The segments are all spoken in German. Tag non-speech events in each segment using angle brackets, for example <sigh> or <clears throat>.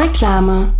Reklame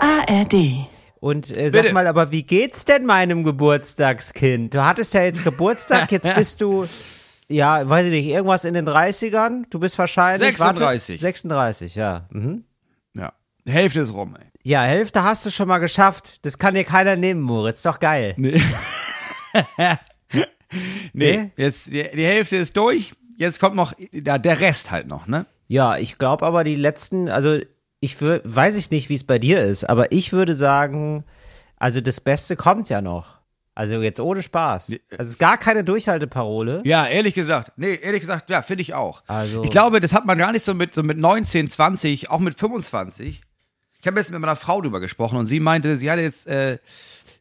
ARD. Und äh, sag Bitte. mal, aber wie geht's denn meinem Geburtstagskind? Du hattest ja jetzt Geburtstag, jetzt <laughs> bist du, ja, weiß ich nicht, irgendwas in den 30ern? Du bist wahrscheinlich. 36. Warte, 36, ja. Mhm. Ja. Die Hälfte ist rum, ey. Ja, Hälfte hast du schon mal geschafft. Das kann dir keiner nehmen, Moritz. Doch geil. Nee. <laughs> nee, Nee? jetzt die, die Hälfte ist durch. Jetzt kommt noch ja, der Rest halt noch, ne? Ja, ich glaube aber die letzten, also ich wür, weiß ich nicht, wie es bei dir ist, aber ich würde sagen, also das Beste kommt ja noch. Also jetzt ohne Spaß. Also es ist gar keine Durchhalteparole. Ja, ehrlich gesagt. Nee, ehrlich gesagt, ja, finde ich auch. Also- ich glaube, das hat man gar nicht so mit, so mit 19, 20, auch mit 25. Ich habe jetzt mit meiner Frau drüber gesprochen und sie meinte, sie hatte jetzt äh,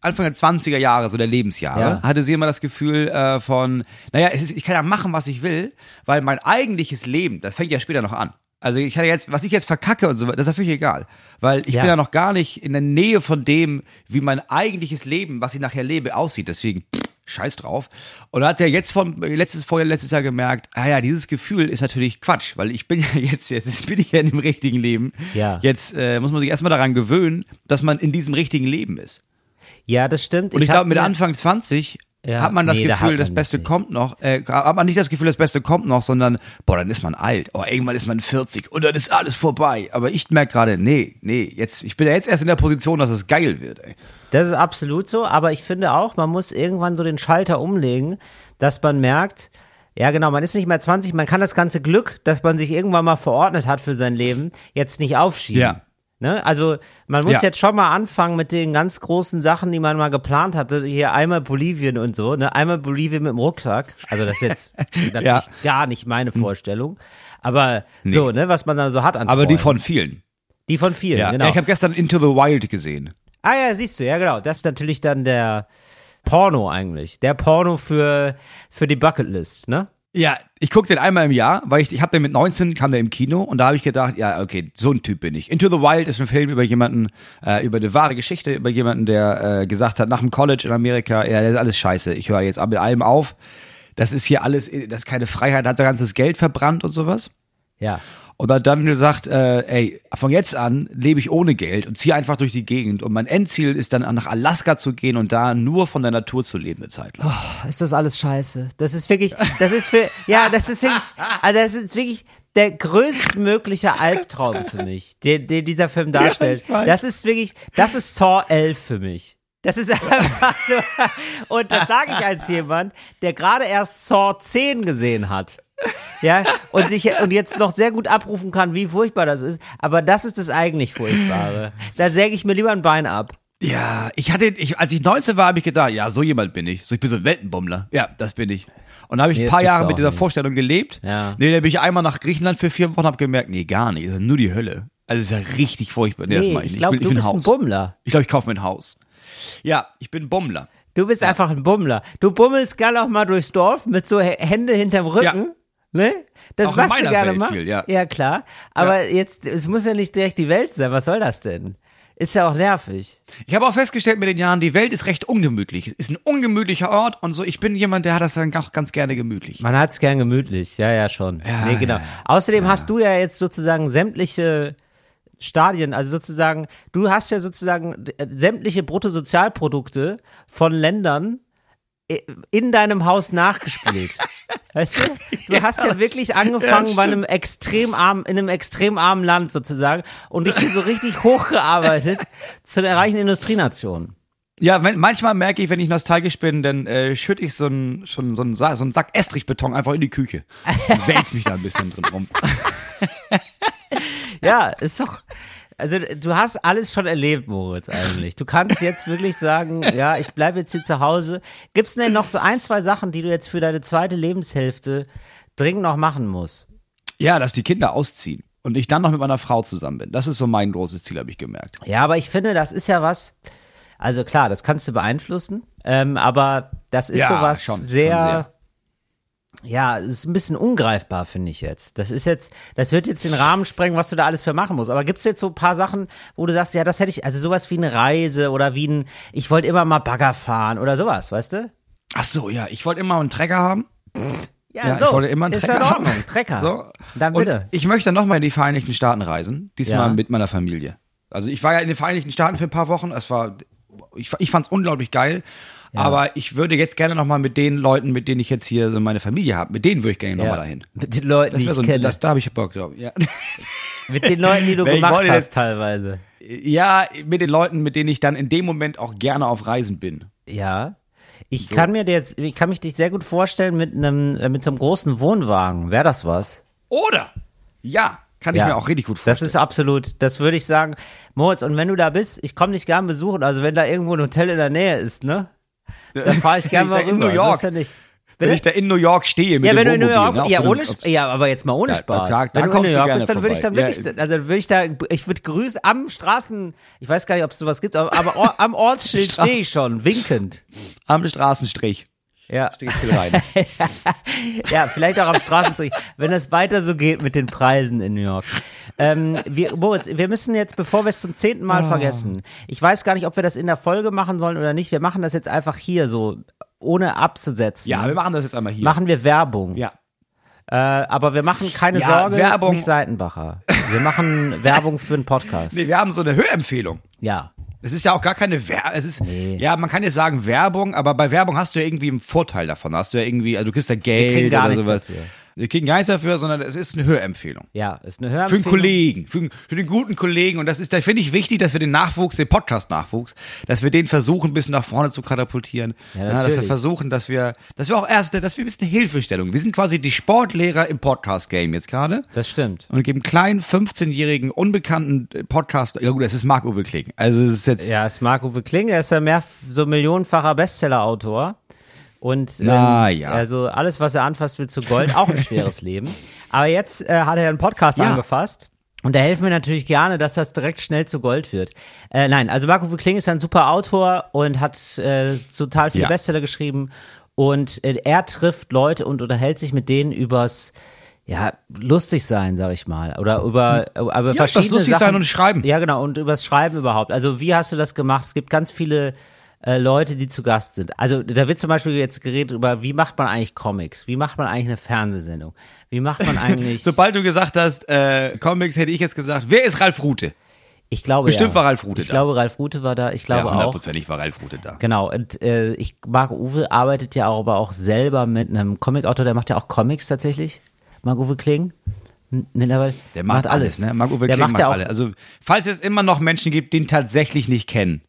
Anfang der 20er Jahre, so der Lebensjahre, Ja. hatte sie immer das Gefühl äh, von, naja, ist, ich kann ja machen, was ich will, weil mein eigentliches Leben, das fängt ja später noch an. Also ich hatte jetzt, was ich jetzt verkacke und so, das ist ja völlig egal. Weil ich Ja. bin ja noch gar nicht in der Nähe von dem, wie mein eigentliches Leben, was ich nachher lebe, aussieht. Deswegen, pff, scheiß drauf. Und da hat er jetzt von, letztes, vorher, letztes Jahr gemerkt, ah ja, dieses Gefühl ist natürlich Quatsch, weil ich bin <laughs> ja jetzt, jetzt <laughs> bin ich ja in dem richtigen Leben. Ja. Jetzt äh, muss man sich erstmal daran gewöhnen, dass man in diesem richtigen Leben ist. Ja, das stimmt. Und ich, hab glaube, mit Anfang 20 Ja, hat man das nee, da Gefühl, das das Beste nicht. kommt noch, äh, hat man nicht das Gefühl, das Beste kommt noch, sondern, boah, dann ist man alt, oh, irgendwann ist man 40 und dann ist alles vorbei. Aber ich merke gerade, nee, nee, jetzt, ich bin ja jetzt erst in der Position, dass es geil wird, ey. Das ist absolut so, aber ich finde auch, man muss irgendwann so den Schalter umlegen, dass man merkt, ja genau, man ist nicht mehr 20, man kann das ganze Glück, das man sich irgendwann mal verordnet hat für sein Leben, jetzt nicht aufschieben. Ja. Ne? Also man muss Ja. jetzt schon mal anfangen mit den ganz großen Sachen, die man mal geplant hatte. Hier einmal Bolivien und so, ne? Einmal Bolivien mit dem Rucksack. Also das ist jetzt <laughs> natürlich Ja. gar nicht meine Vorstellung. Aber so, ne, was man dann so hat an Aber die Träumen. von vielen. die von vielen, Ja, genau. ja ich habe gestern Into the Wild gesehen. Ah ja, siehst du, ja genau. Das ist natürlich dann der Porno eigentlich. Der Porno für, für die Bucketlist, ne? Ja, ich gucke den einmal im Jahr, weil ich, ich habe den mit 19, kam der im Kino und da habe ich gedacht, ja, okay, so ein Typ bin ich. Into the Wild ist ein Film über jemanden, äh, über eine wahre Geschichte, über jemanden, der äh, gesagt hat, nach dem College in Amerika, ja, das ist alles scheiße, ich höre jetzt mit allem auf. Das ist hier alles, das ist keine Freiheit, hat sein ganzes Geld verbrannt und sowas. Ja. Und hat dann gesagt, äh, ey, von jetzt an lebe ich ohne Geld und ziehe einfach durch die Gegend. Und mein Endziel ist dann nach Alaska zu gehen und da nur von der Natur zu leben eine Zeit lang. Ist das alles scheiße? Das ist wirklich, das ist für, ja, das ist wirklich, also das ist wirklich der größtmögliche Albtraum für mich, den, den dieser Film darstellt. weiß. das ist wirklich, das ist Saw 11 für mich. Das ist <laughs> einfach nur, und das sage ich als jemand, der gerade erst Saw 10 gesehen hat. Ja, und sich und jetzt noch sehr gut abrufen kann, wie furchtbar das ist. Aber das ist das eigentlich Furchtbare. Da säge ich mir lieber ein Bein ab. Ja, ich hatte, ich, als ich 19 war, habe ich gedacht, ja, so jemand bin ich. So, ich bin so ein Weltenbummler. Ja, das bin ich. Und da habe ich Nee, ein das paar du Jahre mit dieser nicht. Vorstellung gelebt. Ja. Nee, dann bin ich einmal nach Griechenland für vier Wochen und habe gemerkt, nee, gar nicht. Das ist nur die Hölle. Also es ist ja richtig furchtbar. Nee, das Nee, mach ich ich nicht. glaube, will- du will bist ein. Bummler. Ich glaube, ich kaufe mir ein Haus. Ja, ich bin Bummler. Du bist einfach ein Bummler. Du bummelst gerne auch mal durchs Dorf mit so Hände hinterm Rücken. Ne? Das Auch machst du gerne Welt mal. viel, ja. ja, klar. Aber jetzt, es muss ja nicht direkt die Welt sein. Was soll das denn? Ist ja auch nervig. Ich habe auch festgestellt mit den Jahren, die Welt ist recht ungemütlich. Ist ein ungemütlicher Ort und so. Ich bin jemand, der hat das dann auch ganz gerne gemütlich. Man hat's gern gemütlich. Ja, ja, schon. Ja, nee, genau. ja, ja. Außerdem hast du ja jetzt sozusagen sämtliche Stadien, also sozusagen, du hast ja sozusagen äh, sämtliche Bruttosozialprodukte von Ländern äh, in deinem Haus nachgespielt. <laughs> Weißt du? Du <laughs> hast ja wirklich angefangen bei einem extrem armen, in einem extrem armen Land sozusagen und dich hier so richtig <laughs> hochgearbeitet zu der reichen Industrienation. Ja, wenn, manchmal merke ich, wenn ich nostalgisch bin, dann äh, schütte ich so einen so einen, Sa- so einen Sack Estrichbeton einfach in die Küche. Und wälz mich da ein bisschen drin rum. <laughs> Ja, ist doch. Also du hast alles schon erlebt, Moritz, eigentlich. Du kannst jetzt wirklich sagen, <laughs> ja, ich bleibe jetzt hier zu Hause. Gibt's denn noch so ein, zwei Sachen, die du jetzt für deine zweite Lebenshälfte dringend noch machen musst? Ja, dass die Kinder ausziehen und ich dann noch mit meiner Frau zusammen bin. Das ist so mein großes Ziel, habe ich gemerkt. Ja, aber ich finde, das ist ja was. Also klar, das kannst du beeinflussen, ähm, aber das ist Ja, sowas schon, schon sehr, sehr. Ja, es ist ein bisschen ungreifbar, finde ich jetzt. Das ist jetzt, das wird jetzt den Rahmen sprengen, was du da alles für machen musst. Aber gibt's jetzt so ein paar Sachen, wo du sagst, ja, das hätte ich, also sowas wie eine Reise oder wie ein, ich wollte immer mal Bagger fahren oder sowas, weißt du? Ach so, ja, ich wollte immer einen Trecker haben. Ja, Ja, so. ich wollte immer einen ist Trecker in Ordnung, haben. Trecker. So. Dann Und bitte. ich möchte noch mal in die Vereinigten Staaten reisen, diesmal Ja. mit meiner Familie. Also ich war ja in den Vereinigten Staaten für ein paar Wochen. Es war, ich, ich fand es unglaublich geil. Aber ich würde jetzt gerne noch mal mit den Leuten, mit denen ich jetzt hier so meine Familie habe, mit denen würde ich gerne noch Ja. mal dahin. Mit den Leuten, die ich so, ein- kenne. das, da habe ich Bock drauf. Ja. <laughs> mit den Leuten, die du ich gemacht wollte hast, teilweise. ja, mit den Leuten, mit denen ich dann in dem Moment auch gerne auf Reisen bin. Ja. Ich kann mir jetzt, ich kann mich dich sehr gut vorstellen mit einem, äh, mit so einem großen Wohnwagen. Wäre das was? Oder? Ja, kann ich Ja. mir auch richtig gut Das vorstellen. ist absolut, das würde ich sagen. Moritz, und wenn du da bist, ich komme dich gern besuchen. Also wenn da irgendwo ein Hotel in der Nähe ist, ne? Dann fahre ich <laughs> gern Wenn ich mal da in rüber. New York- Das ja. Wenn ich da in New York stehe mit ja, wenn du in New York, ne, ja, ohne, ja, aber jetzt mal ohne Ja, Spaß. klar, wenn du in New York gerne bist, dann würde ich dann wirklich, Ja. also würde ich da, ich würde grüßen am Straßen, ich weiß gar nicht, ob es sowas gibt, aber, aber am Ortsschild <laughs> stehe ich schon, winkend. am Straßenstrich. Ja. Stehe ich rein. <laughs> Ja, vielleicht auch am Straßenstrich, wenn es weiter so geht mit den Preisen in New York. Ähm, wir, Moritz, wir müssen jetzt, bevor wir es zum zehnten Mal Ah. vergessen, ich weiß gar nicht, ob wir das in der Folge machen sollen oder nicht. Wir machen das jetzt einfach hier so, ohne abzusetzen. ja, wir machen das jetzt einmal hier. machen wir Werbung. Ja. Äh, aber wir machen keine Ja, Sorge, Werbung- nicht Seitenbacher. Wir machen Werbung für einen Podcast. Nee, wir haben so eine Hörempfehlung. Ja. Es ist ja auch gar keine Werbung. Es ist, Nee. ja, man kann jetzt sagen Werbung, aber bei Werbung hast du ja irgendwie einen Vorteil davon. Hast du ja irgendwie, also du kriegst ja Geld oder sowas. dafür. Wir kriegen gar nichts dafür, sondern es ist eine Hörempfehlung. Ja, ist eine Für Hörempfehlung. einen Kollegen, für, für den guten Kollegen. Und das ist, da finde ich wichtig, dass wir den Nachwuchs, den Podcast-Nachwuchs, dass wir den versuchen, ein bisschen nach vorne zu katapultieren. Ja, dass wir versuchen, dass wir, dass wir auch erste, dass wir ein bisschen Hilfestellung. Wir sind quasi die Sportlehrer im Podcast-Game jetzt gerade. Das stimmt. Und geben kleinen 15-jährigen, unbekannten Podcast, ja gut, das ist Marc-Uwe Kling. Also es ist jetzt, Ja, ist Marc-Uwe Kling, er ist ja mehr so millionenfacher Bestseller-Autor. Und ähm, Na ja. also alles, was er anfasst, wird zu Gold. Auch ein schweres <laughs> Leben. Aber jetzt äh, hat er einen Podcast Ja. angefasst. Und da helfen wir natürlich gerne, dass das direkt schnell zu Gold wird. Äh, nein, also Marco Kling ist ein super Autor und hat äh, total viele Ja. Bestseller geschrieben. Und äh, er trifft Leute und unterhält sich mit denen übers ja, lustig sein, sag ich mal. Oder über, über übers verschiedene lustig Sachen. sein und schreiben. Ja, genau. Und übers Schreiben überhaupt. Also wie hast du das gemacht? Es gibt ganz viele äh, Leute, die zu Gast sind. Also da wird zum Beispiel jetzt geredet über, wie macht man eigentlich Comics? Wie macht man eigentlich eine Fernsehsendung? Wie macht man eigentlich... <laughs> sobald du gesagt hast, äh, Comics, hätte ich jetzt gesagt, wer ist Ralf Rute? ich glaube bestimmt ja. war Ralf Rute Ich da. glaube, Ralf Rute war da. Ich glaube ja, auch. hundertprozentig war Ralf Rute da. Genau, und äh, ich, Marc Uwe arbeitet ja auch, aber auch selber mit einem Comicautor, der macht ja auch Comics tatsächlich. Marc Uwe Kling. N- Mittlerweile. Der macht, alles, ne? Marc-Uwe der Kling macht macht ja auch, alle. Also, falls es immer noch Menschen gibt, die ihn tatsächlich nicht kennen.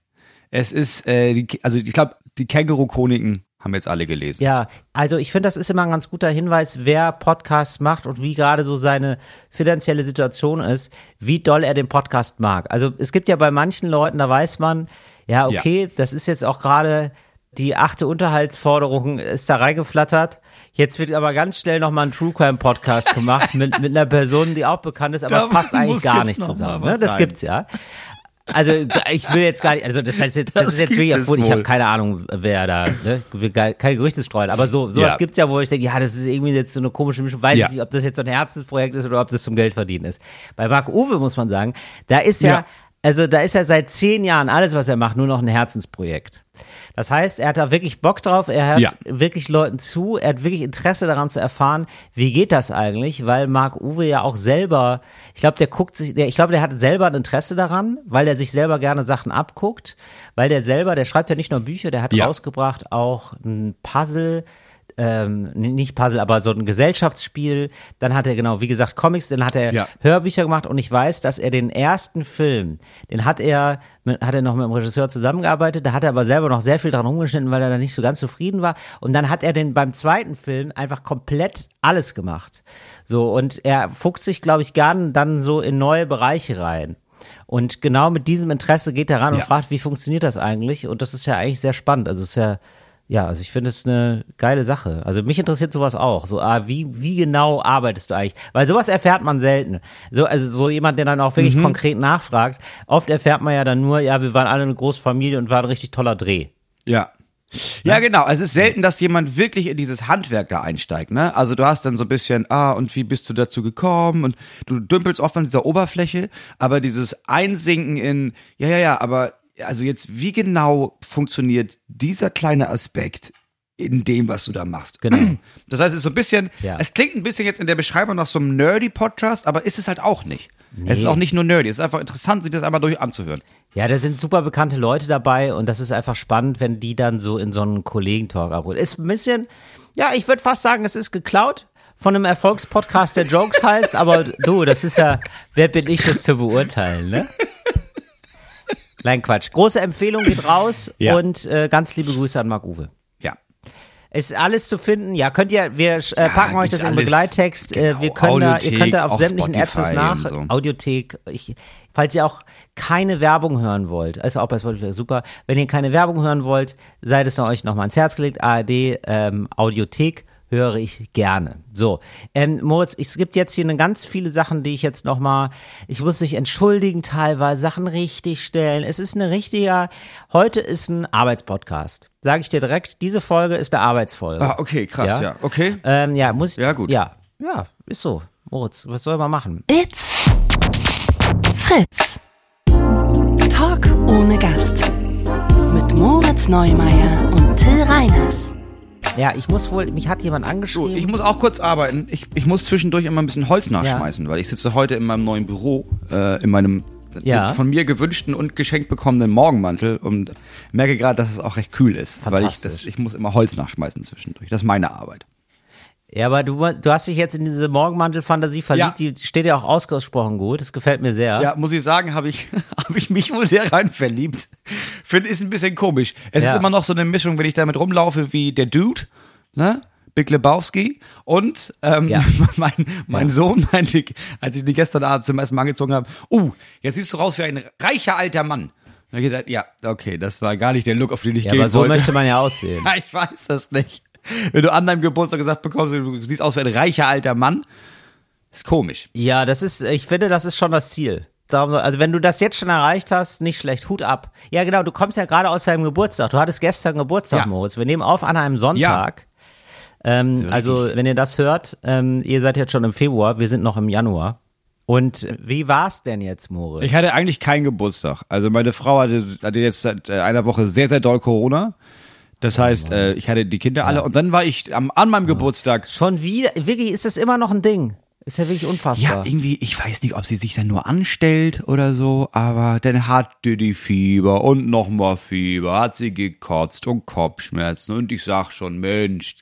Es ist, äh, die, also ich glaube, die Känguru-Chroniken haben jetzt alle gelesen. Ja, also ich finde, das ist immer ein ganz guter Hinweis, wer Podcasts macht und wie gerade so seine finanzielle Situation ist, wie doll er den Podcast mag. Also es gibt ja bei manchen Leuten, da weiß man, ja, okay, das ist jetzt auch gerade die achte Unterhaltsforderung ist da reingeflattert. Jetzt wird aber ganz schnell nochmal ein True Crime Podcast gemacht mit, mit einer Person, die auch bekannt ist, aber <laughs> Da es passt eigentlich gar nicht zusammen. Ne? Das gibt's ja. Also ich will jetzt gar nicht, also das heißt jetzt, das, Das ist jetzt wirklich erfunden, ich habe keine Ahnung, wer da, ne? keine Gerüchte streuen, aber so, sowas Ja. gibt's ja, wo ich denke, ja, das ist irgendwie jetzt so eine komische Mischung, weiß Ja. ich nicht, ob das jetzt so ein Herzensprojekt ist oder ob das zum Geldverdienen ist. Bei Marc Uwe muss man sagen, da ist ja, Ja. Also da ist ja seit zehn Jahren alles, was er macht, nur noch ein Herzensprojekt. Das heißt, er hat da wirklich Bock drauf, er hört Ja. wirklich Leuten zu, er hat wirklich Interesse daran zu erfahren, wie geht das eigentlich, weil Marc Uwe ja auch selber, ich glaube, der guckt sich, der, ich glaube, der hat selber ein Interesse daran, weil er sich selber gerne Sachen abguckt, weil der selber, der schreibt ja nicht nur Bücher, der hat Ja. rausgebracht auch ein Puzzle, ähm, nicht Puzzle, aber so ein Gesellschaftsspiel. Dann hat er genau, wie gesagt, Comics, dann hat er Ja. Hörbücher gemacht und ich weiß, dass er den ersten Film, den hat er, mit, hat er noch mit dem Regisseur zusammengearbeitet, da hat er aber selber noch sehr viel dran rumgeschnitten, weil er da nicht so ganz zufrieden war. Und dann hat er den beim zweiten Film einfach komplett alles gemacht. So, und er fuchst sich, glaube ich, gern dann so in neue Bereiche rein. Und genau mit diesem Interesse geht er ran und Ja. fragt, wie funktioniert das eigentlich? Und das ist ja eigentlich sehr spannend. Also es ist ja, ja, also ich finde es eine geile Sache. Also mich interessiert sowas auch. So, ah, wie, wie genau arbeitest du eigentlich? Weil sowas erfährt man selten. So, also so jemand, der dann auch wirklich konkret nachfragt. Oft erfährt man ja dann nur, ja, wir waren alle eine Großfamilie und war ein richtig toller Dreh. Ja. Ja, genau. Also es ist selten, dass jemand wirklich in dieses Handwerk da einsteigt, ne? Also du hast dann so ein bisschen, ah, und wie bist du dazu gekommen? Und du dümpelst oft an dieser Oberfläche, aber dieses Einsinken in, ja, ja, ja, aber also jetzt, wie genau funktioniert dieser kleine Aspekt in dem, was du da machst? Genau. <clears throat> Das heißt, es ist so ein bisschen, Ja. es klingt ein bisschen jetzt in der Beschreibung nach so einem nerdy-Podcast, aber ist es halt auch nicht. Es ist auch nicht nur nerdy, es ist einfach interessant, sich das einmal durch anzuhören. Ja, da sind super bekannte Leute dabei und das ist einfach spannend, wenn die dann so in so einen Kollegentalk abholen. Ist ein bisschen, ja, ich würde fast sagen, es ist geklaut von einem Erfolgspodcast, der Jokes heißt, aber du, das ist ja, wer bin ich, das zu beurteilen, ne? Nein, Quatsch. Große Empfehlung geht raus <laughs> Ja. und äh, ganz liebe Grüße an Marc Uwe. Ja. Ist alles zu finden. Ja, könnt ihr, wir äh, packen euch das alles. Begleittext. äh, wir Genau, können da, ihr Audiothek, könnt da auf sämtlichen Apps das Spotify nach. und so. Audiothek. Ich, falls ihr auch keine Werbung hören wollt, also auch bei Spotify super. Wenn ihr keine Werbung hören wollt, seid es euch nochmal ans Herz gelegt. ARD, ähm, Audiothek höre ich gerne. So, ähm, Moritz, es gibt jetzt hier eine ganz viele Sachen, die ich jetzt nochmal, ich muss mich entschuldigen teilweise, Sachen richtig stellen. Es ist eine richtiger, heute ist ein Arbeitspodcast. Sage ich dir direkt, diese Folge ist eine Arbeitsfolge. Ah, okay, krass, ja. Okay. Ähm, ja, muss Ja, gut. Ja, ja, ist so. Moritz, was soll man machen? It's Fritz. Talk ohne Gast. Mit Moritz Neumeier und Till Reiners. Ja, ich muss wohl, mich hat jemand angeschrieben. ich muss auch kurz arbeiten. Ich, ich muss zwischendurch immer ein bisschen Holz nachschmeißen, weil ich sitze heute in meinem neuen Büro, äh, in meinem Ja. von mir gewünschten und geschenkt bekommenen Morgenmantel und merke gerade, dass es auch recht kühl ist, weil ich das, ich muss immer Holz nachschmeißen zwischendurch. Das ist meine Arbeit. Ja, aber du, du hast dich jetzt in diese Morgenmantel-Fantasie verliebt, Ja. die steht ja auch ausgesprochen gut. Das gefällt mir sehr. Ja, muss ich sagen, habe ich, <laughs> habe ich mich wohl sehr rein verliebt. Finde, ist ein bisschen komisch. Es Ja. ist immer noch so eine Mischung, wenn ich damit rumlaufe wie der Dude, ne? Big Lebowski und ähm, Ja. <laughs> mein, mein Sohn <laughs> meinte, als ich die gestern Abend zum ersten Mal angezogen habe, uh, jetzt siehst du raus wie ein reicher alter Mann. Da hab ich gedacht, ja, okay, das war gar nicht der Look, auf den ich Ja, gehen aber so wollte. möchte man ja aussehen. Ja, ich weiß das nicht. <laughs> Wenn du an deinem Geburtstag gesagt bekommst, du siehst aus wie ein reicher alter Mann, ist komisch. Ja, das ist, ich finde, das ist schon das Ziel. Darum, Also wenn du das jetzt schon erreicht hast, nicht schlecht, Hut ab. Ja, genau, du kommst ja gerade aus deinem Geburtstag. Du hattest gestern Geburtstag, Ja. Moritz. Wir nehmen auf an einem Sonntag. Ähm, also, wenn ihr das hört, ähm, ihr seid jetzt schon im Februar, wir sind noch im Januar. Und wie war's denn jetzt, Moritz? Ich hatte eigentlich keinen Geburtstag. Also meine Frau hatte, hatte jetzt seit äh, einer Woche sehr, sehr doll Corona. Das heißt, äh, ich hatte die Kinder alle und dann war ich am, an meinem Geburtstag. schon wieder, wirklich, ist das immer noch ein Ding? Ist ja wirklich Ja, unfassbar. irgendwie, ich weiß nicht, ob sie sich dann nur anstellt oder so, aber dann hatte die Fieber und nochmal Fieber, hat sie gekotzt und Kopfschmerzen und ich sag schon, Mensch,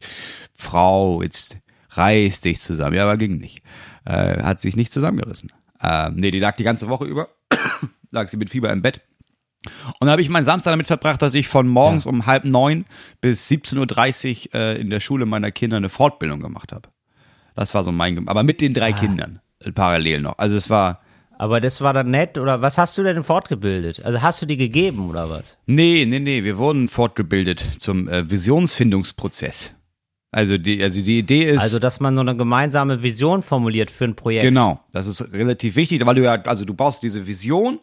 Frau, jetzt reiß dich zusammen. Ja, aber ging nicht. Äh, hat sich nicht zusammengerissen. Ähm, nee, die lag die ganze Woche über, <coughs> lag sie mit Fieber im Bett. Und dann habe ich meinen Samstag damit verbracht, dass ich von morgens um halb neun bis 17.30 Uhr äh, in der Schule meiner Kinder eine Fortbildung gemacht habe. Das war so mein, aber mit den drei Kindern äh, parallel noch. Also es war, Aber das war dann nett, oder was hast du denn fortgebildet? Also hast du die gegeben, oder was? nee, nee, nee, wir wurden fortgebildet zum äh, Visionsfindungsprozess. Also die, also die Idee ist, Also, dass man so eine gemeinsame Vision formuliert für ein Projekt. Genau, das ist relativ wichtig, weil du ja, also du baust diese Vision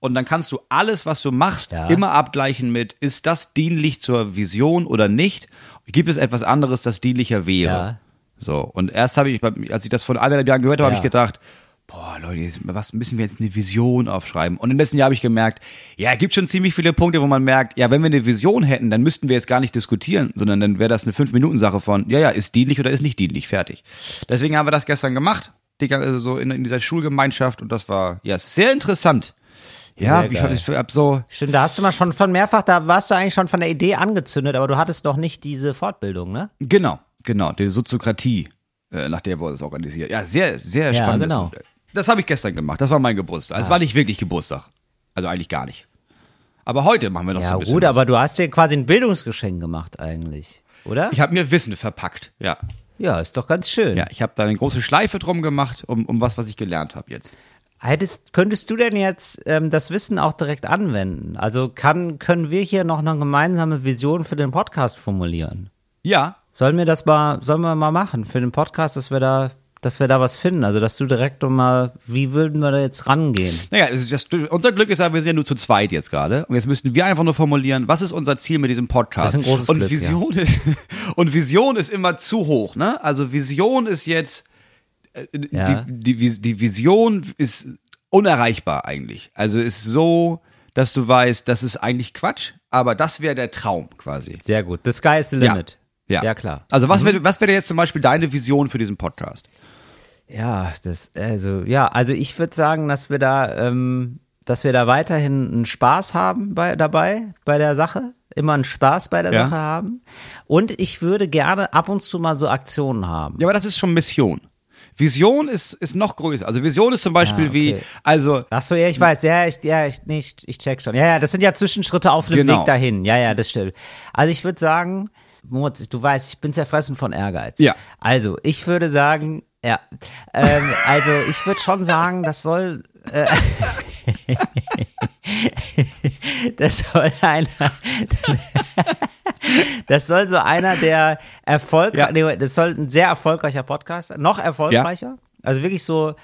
und dann kannst du alles, was du machst, Ja. immer abgleichen mit, ist das dienlich zur Vision oder nicht? Gibt es etwas anderes, das dienlicher wäre? Ja. So, und erst habe ich, als ich das vor anderthalb Jahren gehört habe, Ja. habe ich gedacht, boah, Leute, was müssen wir jetzt eine Vision aufschreiben? Und im letzten Jahr habe ich gemerkt, ja, es gibt schon ziemlich viele Punkte, wo man merkt, ja, wenn wir eine Vision hätten, dann müssten wir jetzt gar nicht diskutieren, sondern dann wäre das eine Fünf-Minuten-Sache von, ja, ja, ist dienlich oder ist nicht dienlich, fertig. Deswegen haben wir das gestern gemacht, also so in, in dieser Schulgemeinschaft und das war, ja, sehr interessant. Ja, Sehr ich geil. hab, ich hab so, Stimmt, da hast du mal schon von mehrfach, da warst du eigentlich schon von der Idee angezündet, aber du hattest doch nicht diese Fortbildung, ne? Genau. genau, die Soziokratie, äh, nach der wir uns organisieren. Ja, sehr, sehr Ja, spannend. genau. Das habe ich gestern gemacht. Das war mein Geburtstag. Es war nicht wirklich Geburtstag. Also eigentlich gar nicht. Aber heute machen wir noch so Ja, ein bisschen. gut, was. aber du hast dir quasi ein Bildungsgeschenk gemacht eigentlich, oder? Ich habe mir Wissen verpackt. Ja. Ja, ist doch ganz schön. Ja, ich habe da eine große Schleife drum gemacht, um, um was, was ich gelernt habe jetzt. Hättest, könntest du denn jetzt ähm, das Wissen auch direkt anwenden? Also kann, können wir hier noch eine gemeinsame Vision für den Podcast formulieren? Ja. Sollen wir das mal, sollen wir mal machen für den Podcast, dass wir da, dass wir da was finden? Also dass du direkt mal, wie würden wir da jetzt rangehen? Naja, es ist das, unser Glück ist ja, wir sind ja nur zu zweit jetzt gerade. Und jetzt müssten wir einfach nur formulieren, was ist unser Ziel mit diesem Podcast? Das ist ein großes und Glück, Vision ist, <laughs> und Vision ist immer zu hoch, ne? Also Vision ist jetzt, Ja. die, die, die Vision ist unerreichbar eigentlich. Also ist so, dass du weißt, das ist eigentlich Quatsch, aber das wäre der Traum quasi. Sehr gut. The sky is the Ja. limit. Ja, Ja, klar. Also was wäre was wäre jetzt zum Beispiel deine Vision für diesen Podcast? Ja, das, also, ja, also ich würde sagen, dass wir da, ähm, dass wir da weiterhin einen Spaß haben bei, dabei, bei der Sache. Immer einen Spaß bei der Ja. Sache haben. Und ich würde gerne ab und zu mal so Aktionen haben. Ja, aber das ist schon Mission. Vision ist, ist noch größer. Also Vision ist zum Beispiel Ah, okay. wie, also Ach so, ja, ich weiß, ja, ich, ja, ich, nee, ich, ich check schon. Ja, ja, das sind ja Zwischenschritte auf dem Genau. Weg dahin. Ja, ja, das stimmt. Also ich würde sagen, Moritz, du weißt, ich bin zerfressen von Ehrgeiz. Ja. Also, ich würde sagen, ja, ähm, <laughs> also ich würde schon sagen, das soll, äh, <laughs> das soll einer, <laughs> das soll so einer der erfolgreich, Ja. nee, das soll ein sehr erfolgreicher Podcast, noch erfolgreicher, also wirklich so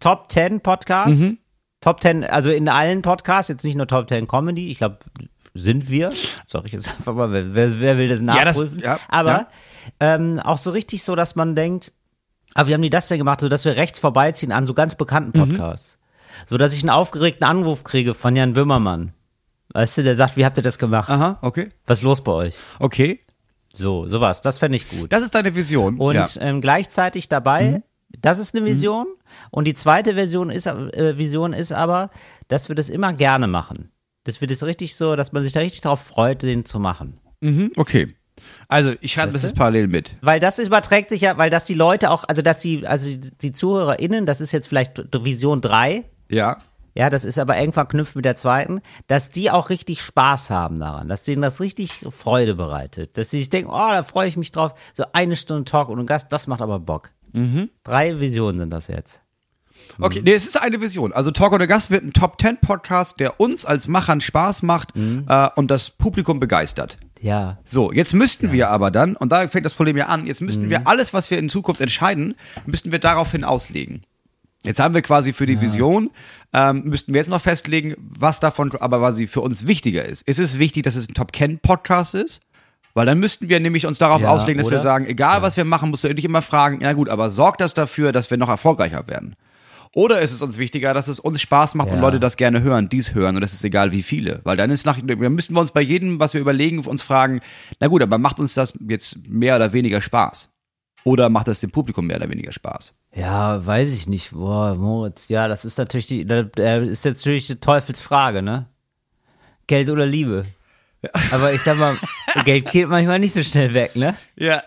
Top 10 Podcast, Mhm. Top 10, also in allen Podcasts, jetzt nicht nur Top 10 Comedy, ich glaube, sind wir, sag ich jetzt einfach mal, wer, wer, will das Ja, das- nachprüfen, ja, aber ja. Ähm, auch so richtig so, dass man denkt, ah, wie haben die das denn gemacht, so dass wir rechts vorbeiziehen an so ganz bekannten Mhm. Podcasts. So dass ich einen aufgeregten Anruf kriege von Jan Böhmermann. Weißt du, der sagt, wie habt ihr das gemacht? aha, okay. Was ist los bei euch? Okay. So, sowas, das fände ich gut. Das ist deine Vision. Und ja. ähm, gleichzeitig dabei, Mhm. das ist eine Vision. Und die zweite Version ist, äh, Vision ist aber, dass wir das immer gerne machen. Dass wir das richtig so, dass man sich da richtig drauf freut, den zu machen. Mhm, okay. Also, ich schreibe das jetzt parallel mit. Weil das überträgt sich ja, weil das die Leute auch, also dass die, also die ZuhörerInnen, das ist jetzt vielleicht Vision 3, Ja. Ja, das ist aber eng verknüpft mit der zweiten, dass die auch richtig Spaß haben daran, dass denen das richtig Freude bereitet, dass sie sich denken, oh, da freue ich mich drauf, so eine Stunde Talk und ein Gast, das macht aber Bock. Drei Visionen sind das jetzt. Okay, nee, es ist eine Vision. Also Talk oder Gast wird ein Top 10 Podcast, der uns als Machern Spaß macht äh, und das Publikum begeistert. Ja. So, jetzt müssten wir aber dann, und da fängt das Problem ja an, jetzt müssten wir alles, was wir in Zukunft entscheiden, müssten wir daraufhin auslegen. Jetzt haben wir quasi für die Vision, ähm, müssten wir jetzt noch festlegen, was davon aber quasi für uns wichtiger ist. Ist es wichtig, dass es ein Top 10 Podcast ist? Weil dann müssten wir nämlich uns darauf Ja, auslegen, dass wir oder? sagen, egal was wir machen, musst du nicht immer fragen, ja gut, aber sorgt das dafür, dass wir noch erfolgreicher werden? Oder ist es uns wichtiger, dass es uns Spaß macht und Ja. Leute das gerne hören, dies hören und es ist egal wie viele? Weil dann ist nach, wir müssen wir uns bei jedem, was wir überlegen, uns fragen, na gut, aber macht uns das jetzt mehr oder weniger Spaß? Oder macht das dem Publikum mehr oder weniger Spaß? Ja, weiß ich nicht. Boah, Moritz, ja, das ist natürlich die, das ist jetzt natürlich die Teufelsfrage, ne? Geld oder Liebe? Aber ich sag mal, <laughs> Geld geht manchmal nicht so schnell weg, ne? Ja,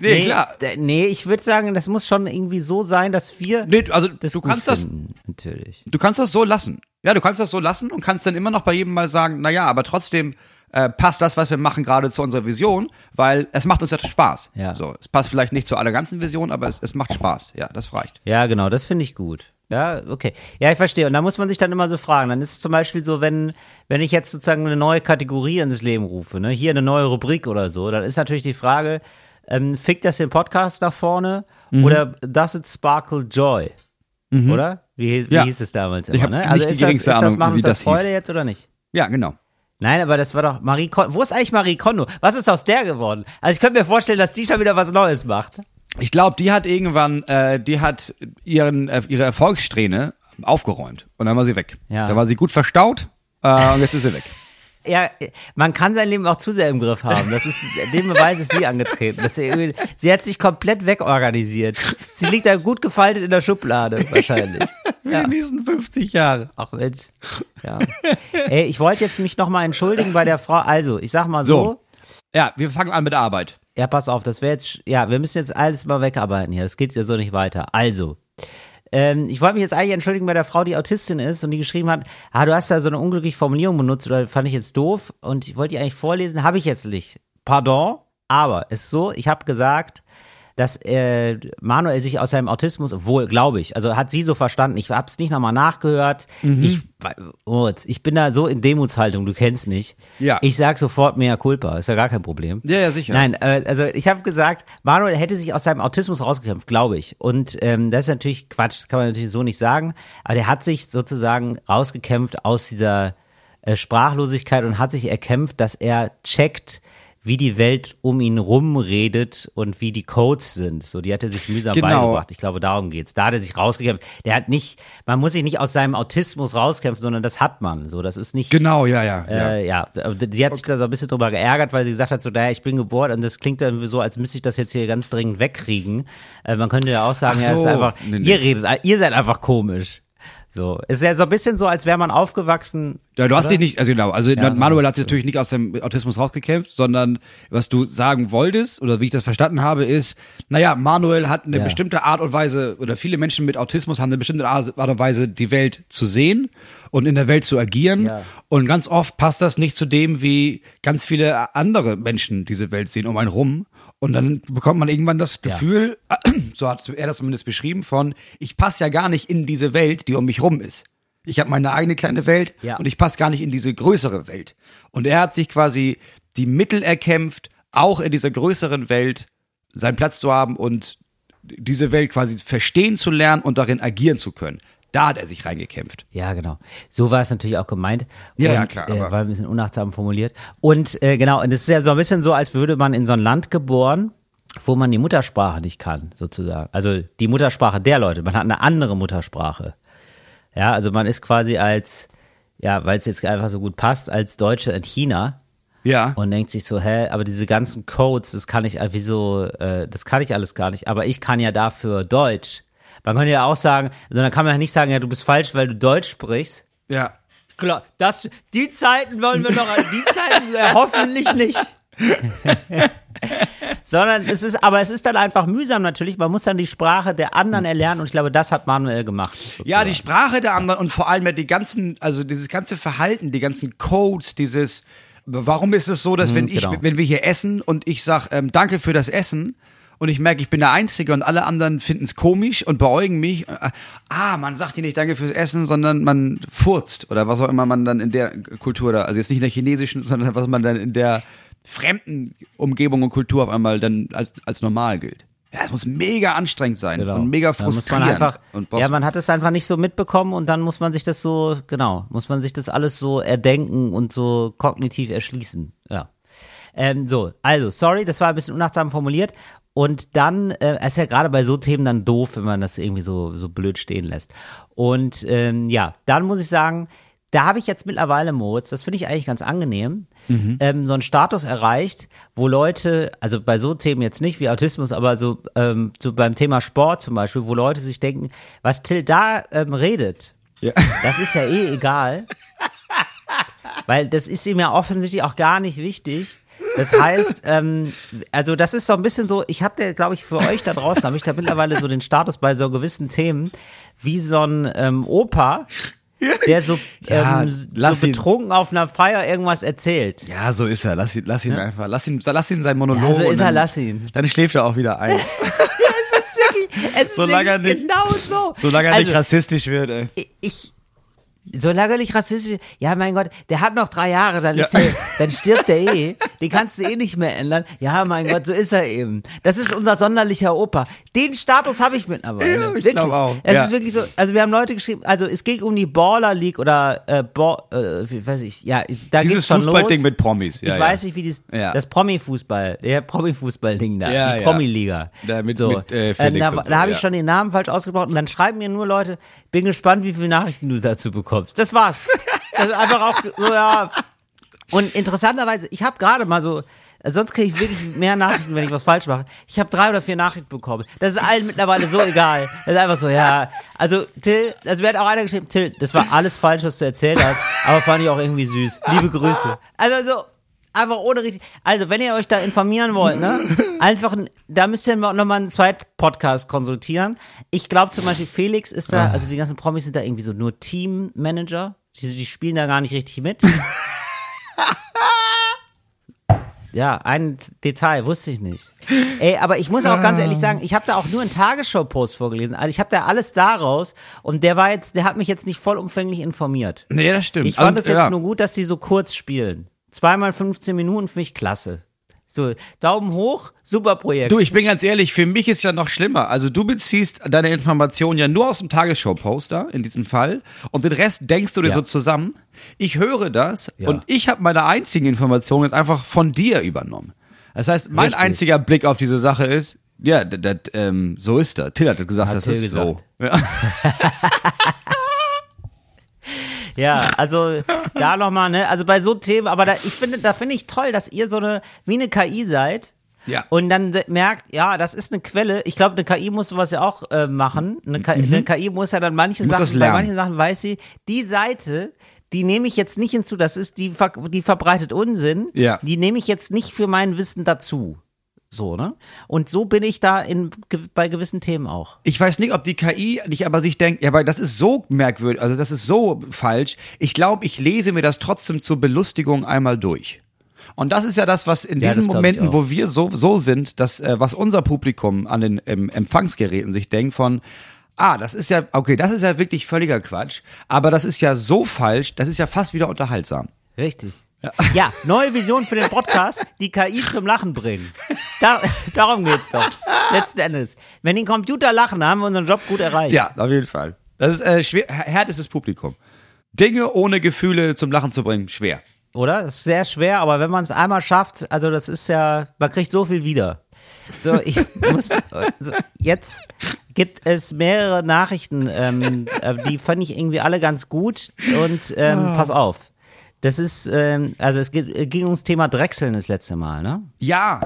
nee, klar. d- Nee, ich würde sagen, das muss schon irgendwie so sein, dass wir Nee, also das du gut kannst das, finden, natürlich. du kannst das so lassen. Ja, du kannst das so lassen und kannst dann immer noch bei jedem mal sagen, na ja, aber trotzdem äh, passt das, was wir machen, gerade zu unserer Vision, weil es macht uns ja Spaß. Ja. So, es passt vielleicht nicht zu aller ganzen Vision, aber es, es macht Spaß. Ja, das reicht. Ja, genau, das finde ich gut. Ja, okay. Ja, ich verstehe. Und da muss man sich dann immer so fragen. Dann ist es zum Beispiel so, wenn, wenn ich jetzt sozusagen eine neue Kategorie ins Leben rufe, ne, hier eine neue Rubrik oder so, dann ist natürlich die Frage, ähm, fickt das den Podcast nach vorne Mhm. oder does it sparkle joy? Oder? Wie, wie Ja. hieß es damals immer, ne? Also ist das, ist das, machen uns das das Freude jetzt oder nicht? Ja, genau. Nein, aber das war doch Marie Kondo. Wo ist eigentlich Marie Kondo? Was ist aus der geworden? Also ich könnte mir vorstellen, dass die schon wieder was Neues macht. Ich glaube, die hat irgendwann, äh, die hat ihren, äh, ihre Erfolgssträhne aufgeräumt und dann war sie weg. Ja. Da war sie gut verstaut äh, und jetzt ist sie weg. <laughs> Ja, man kann sein Leben auch zu sehr im Griff haben. Das ist, dem Beweis ist sie angetreten. Sie, sie hat sich komplett wegorganisiert. Sie liegt da gut gefaltet in der Schublade, wahrscheinlich. Für die nächsten 50 Jahre. Ach Mensch. Ja. Ey, ich wollte jetzt mich nochmal entschuldigen bei der Frau. Also, ich sag mal so. So. Ja, wir fangen an mit der Arbeit. Ja, pass auf, das wäre jetzt, ja, wir müssen jetzt alles mal wegarbeiten hier. Das geht ja so nicht weiter. Also, ähm, ich wollte mich jetzt eigentlich entschuldigen bei der Frau, die Autistin ist und die geschrieben hat, ah, du hast da so eine unglückliche Formulierung benutzt oder fand ich jetzt doof und ich wollte die eigentlich vorlesen, habe ich jetzt nicht. Pardon, aber ist so, ich habe gesagt, dass äh, Manuel sich aus seinem Autismus, wohl glaube ich, also hat sie so verstanden, ich habe es nicht nochmal nachgehört, ich, Moritz, ich bin da so in Demutshaltung, du kennst mich. Ja. Ich sag sofort mehr Culpa, ist ja gar kein Problem. Ja, ja, sicher. Nein, äh, also ich habe gesagt, Manuel hätte sich aus seinem Autismus rausgekämpft, glaube ich. Und ähm, das ist natürlich Quatsch, das kann man natürlich so nicht sagen, aber der hat sich sozusagen rausgekämpft aus dieser äh, Sprachlosigkeit und hat sich erkämpft, dass er checkt, wie die Welt um ihn rum redet und wie die Codes sind. So, die hat er sich mühsam Genau. beigebracht. Ich glaube, darum geht's. Da hat er sich rausgekämpft. Der hat nicht, man muss sich nicht aus seinem Autismus rauskämpfen, sondern das hat man. So, das ist nicht. Genau, ja, ja. ja. Äh, ja, aber sie hat sich da so ein bisschen drüber geärgert, weil sie gesagt hat, so, naja, ich bin geboren und das klingt dann so, als müsste ich das jetzt hier ganz dringend wegkriegen. Äh, man könnte ja auch sagen, Ach ja, es ist so. einfach, Nee, nee. ihr redet, ihr seid einfach komisch. So, ist ja so ein bisschen so, als wäre man aufgewachsen. Ja, du hast oder? dich nicht, also genau, also Ja, Manuel hat sich natürlich nicht aus dem Autismus rausgekämpft, sondern was du sagen wolltest oder wie ich das verstanden habe, ist, naja, Manuel hat eine Ja. bestimmte Art und Weise oder viele Menschen mit Autismus haben eine bestimmte Art und Weise, die Welt zu sehen und in der Welt zu agieren. Ja. Und ganz oft passt das nicht zu dem, wie ganz viele andere Menschen diese Welt sehen um einen rum. Und dann bekommt man irgendwann das Ja. Gefühl, <clears throat> so hat er das zumindest beschrieben, von ich passe ja gar nicht in diese Welt, die um mich rum ist. Ich habe meine eigene kleine Welt Ja. und ich passe gar nicht in diese größere Welt. Und er hat sich quasi die Mittel erkämpft, auch in dieser größeren Welt seinen Platz zu haben und diese Welt quasi verstehen zu lernen und darin agieren zu können. Da hat er sich reingekämpft. Ja, genau. So war es natürlich auch gemeint. Ja, und, ja, klar, Äh, war ein bisschen unachtsam formuliert. Und äh, genau, und es ist ja so ein bisschen so, als würde man in so ein Land geboren, wo man die Muttersprache nicht kann, sozusagen. Also die Muttersprache der Leute. Man hat eine andere Muttersprache. Ja, also man ist quasi als, ja, weil es jetzt einfach so gut passt, als Deutsche in China Ja. und denkt sich so, hä, aber diese ganzen Codes, das kann ich, äh, wieso, äh, das kann ich alles gar nicht, aber ich kann ja dafür Deutsch. Man könnte ja auch sagen, sondern kann man ja nicht sagen, ja, du bist falsch, weil du Deutsch sprichst. ja. Klar, das, die Zeiten wollen wir noch, die Zeiten äh, hoffentlich nicht. <laughs> Sondern es ist, aber es ist dann einfach mühsam natürlich. Man muss dann die Sprache der anderen erlernen und ich glaube, das hat Manuel gemacht. Ja, die sozusagen. Sprache der anderen und vor allem ja die ganzen, also dieses ganze Verhalten, die ganzen Codes, dieses, warum ist es so, dass wenn ich, genau. wenn wir hier essen und ich sag, ähm, danke für das Essen und ich merke, ich bin der Einzige und alle anderen finden es komisch und beäugen mich, äh, ah, man sagt hier nicht danke fürs Essen, sondern man furzt oder was auch immer man dann in der Kultur da, also jetzt nicht in der chinesischen, sondern was man dann in der fremden Umgebung und Kultur auf einmal dann als, als normal gilt. Ja, es muss mega anstrengend sein Genau. und mega muss man frustrierend. einfach, und ja, man hat es einfach nicht so mitbekommen und dann muss man sich das so, genau, muss man sich das alles so erdenken und so kognitiv erschließen. Ähm, so, also, sorry, das war ein bisschen unachtsam formuliert. Und dann, äh, ist ja gerade bei so Themen dann doof, wenn man das irgendwie so, so blöd stehen lässt. Und ähm, ja, dann muss ich sagen, da habe ich jetzt mittlerweile, Moritz, das finde ich eigentlich ganz angenehm, ähm, so einen Status erreicht, wo Leute, also bei so Themen jetzt nicht wie Autismus, aber so, ähm, so beim Thema Sport zum Beispiel, wo Leute sich denken, was Till da ähm, redet, Ja. das ist ja eh egal. <laughs> Weil das ist ihm ja offensichtlich auch gar nicht wichtig. Das heißt, ähm, also das ist so ein bisschen so, ich habe, glaube ich, für euch da draußen, habe ich da mittlerweile so den Status bei so gewissen Themen, wie so ein ähm, Opa, der so, Ja, ähm, lass so ihn. betrunken auf einer Feier irgendwas erzählt. Ja, so ist er. Lass ihn, lass ihn einfach, lass ihn, lass ihn sein Monolog. Ja, so ist er, dann, lass ihn. Dann schläft er auch wieder ein. <laughs> Es <laughs> ist Solange er wirklich nicht- genau so. Solange er also, nicht rassistisch wird, ey. ich, solange er nicht rassistisch, ja mein Gott, der hat noch drei Jahre, dann ist er, dann stirbt er eh, den kannst du eh nicht mehr ändern. Ja mein Gott, so ist er eben. Das ist unser sonderlicher Opa. Den Status habe ich mittlerweile. Ja, ich wirklich. auch. Es Ja. ist wirklich so, also wir haben Leute geschrieben, also es ging um die Baller League oder äh, Bo, äh, wie weiß ich, ja, da Dieses Fußballding mit Promis. Ja, ich ja. weiß nicht, wie dieses, Ja. das Promi-Fußball, der Promi-Fußball-Ding da, Ja, die ja. Promi-Liga. Da mit- so. mit, äh, Felix da so, da habe ich ja. schon den Namen falsch ausgesprochen und dann schreiben mir nur Leute, bin gespannt, wie viele Nachrichten du dazu bekommst. Das war's. Das ist einfach auch so, ja. Und interessanterweise, ich habe gerade mal so, sonst kriege ich wirklich mehr Nachrichten, wenn ich was falsch mache. Ich habe drei oder vier Nachrichten bekommen. Das ist allen mittlerweile so egal. Das ist einfach so, ja. Also, Till, also mir hat auch einer geschrieben, Till, das war alles falsch, was du erzählt hast, aber fand ich auch irgendwie süß. Liebe Grüße. Also so, einfach ohne richtig. Also, wenn ihr euch da informieren wollt, ne, <laughs> einfach, da müsst ihr nochmal einen zweiten Podcast konsultieren. Ich glaube zum Beispiel, Felix ist da, also die ganzen Promis sind da irgendwie so nur Teammanager. Die, die spielen da gar nicht richtig mit. <laughs> Ja, ein Detail wusste ich nicht. Ey, aber ich muss auch ganz ehrlich sagen, ich habe da auch nur einen Tagesschau-Post vorgelesen. Also ich habe da alles daraus und der war jetzt, der hat mich jetzt nicht vollumfänglich informiert. Nee, das stimmt. Ich fand es jetzt ja. nur gut, dass die so kurz spielen. Zweimal 15 Minuten finde ich klasse. So, Daumen hoch, super Projekt. Du, ich bin ganz ehrlich, für mich ist ja noch schlimmer. Also du beziehst deine Informationen ja nur aus dem Tagesschau-Poster in diesem Fall und den Rest denkst du dir Ja. so zusammen. Ich höre das Ja. und ich habe meine einzigen Informationen jetzt einfach von dir übernommen. Das heißt, mein Richtig. einziger Blick auf diese Sache ist, ja, das, das, ähm, so ist das. Till hat gesagt, Hat das Till ist gesagt. so. Ja. <laughs> <laughs> Ja, also da nochmal, ne? Also bei so Themen, aber da, ich finde, da finde ich toll, dass ihr so eine, wie eine KI seid. Ja. Und dann merkt, ja, das ist eine Quelle. Ich glaube, eine KI muss sowas ja auch äh, machen. Eine, K eine KI muss ja dann manche Mhm. Muss Sachen, bei manchen Sachen weiß sie, die Seite, die nehme ich jetzt nicht hinzu, das ist, die, die verbreitet Unsinn. Ja. Die nehme ich jetzt nicht für mein Wissen dazu. So, ne? Und so bin ich da in, bei gewissen Themen auch. Ich weiß nicht, ob die KI nicht aber sich denkt, ja, aber das ist so merkwürdig, also das ist so falsch. Ich glaube, ich lese mir das trotzdem zur Belustigung einmal durch. Und das ist ja das, was in Ja, diesen Momenten, wo wir so, so sind, dass, äh, was unser Publikum an den ähm, Empfangsgeräten sich denkt von, ah, das ist ja, okay, das ist ja wirklich völliger Quatsch, aber das ist ja so falsch, das ist ja fast wieder unterhaltsam. Richtig. Ja. neue Vision für den Podcast, die KI zum Lachen bringen. Da, darum geht's doch. Letzten Endes. Wenn die Computer lachen, haben wir unseren Job gut erreicht. Ja, auf jeden Fall. Das ist äh, schwer, härtestes Publikum. Dinge ohne Gefühle zum Lachen zu bringen, schwer. Oder? Das ist sehr schwer, aber wenn man es einmal schafft, also das ist ja, man kriegt so viel wieder. So, ich <laughs> muss, also jetzt gibt es mehrere Nachrichten, ähm, äh, die fand ich irgendwie alle ganz gut und ähm, pass auf. Das ist, ähm, also es geht, ging ums Thema Drechseln das letzte Mal, ne? Ja,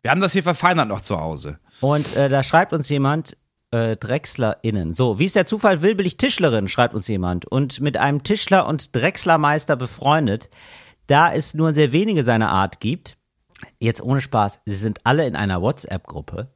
wir haben das hier verfeinert noch zu Hause. Und äh, da schreibt uns jemand, äh, DrechslerInnen. So, wie es der Zufall will, bin ich Tischlerin, schreibt uns jemand. Und mit einem Tischler und Drechslermeister befreundet, da es nur sehr wenige seiner Art gibt. Jetzt ohne Spaß, sie sind alle in einer WhatsApp-Gruppe.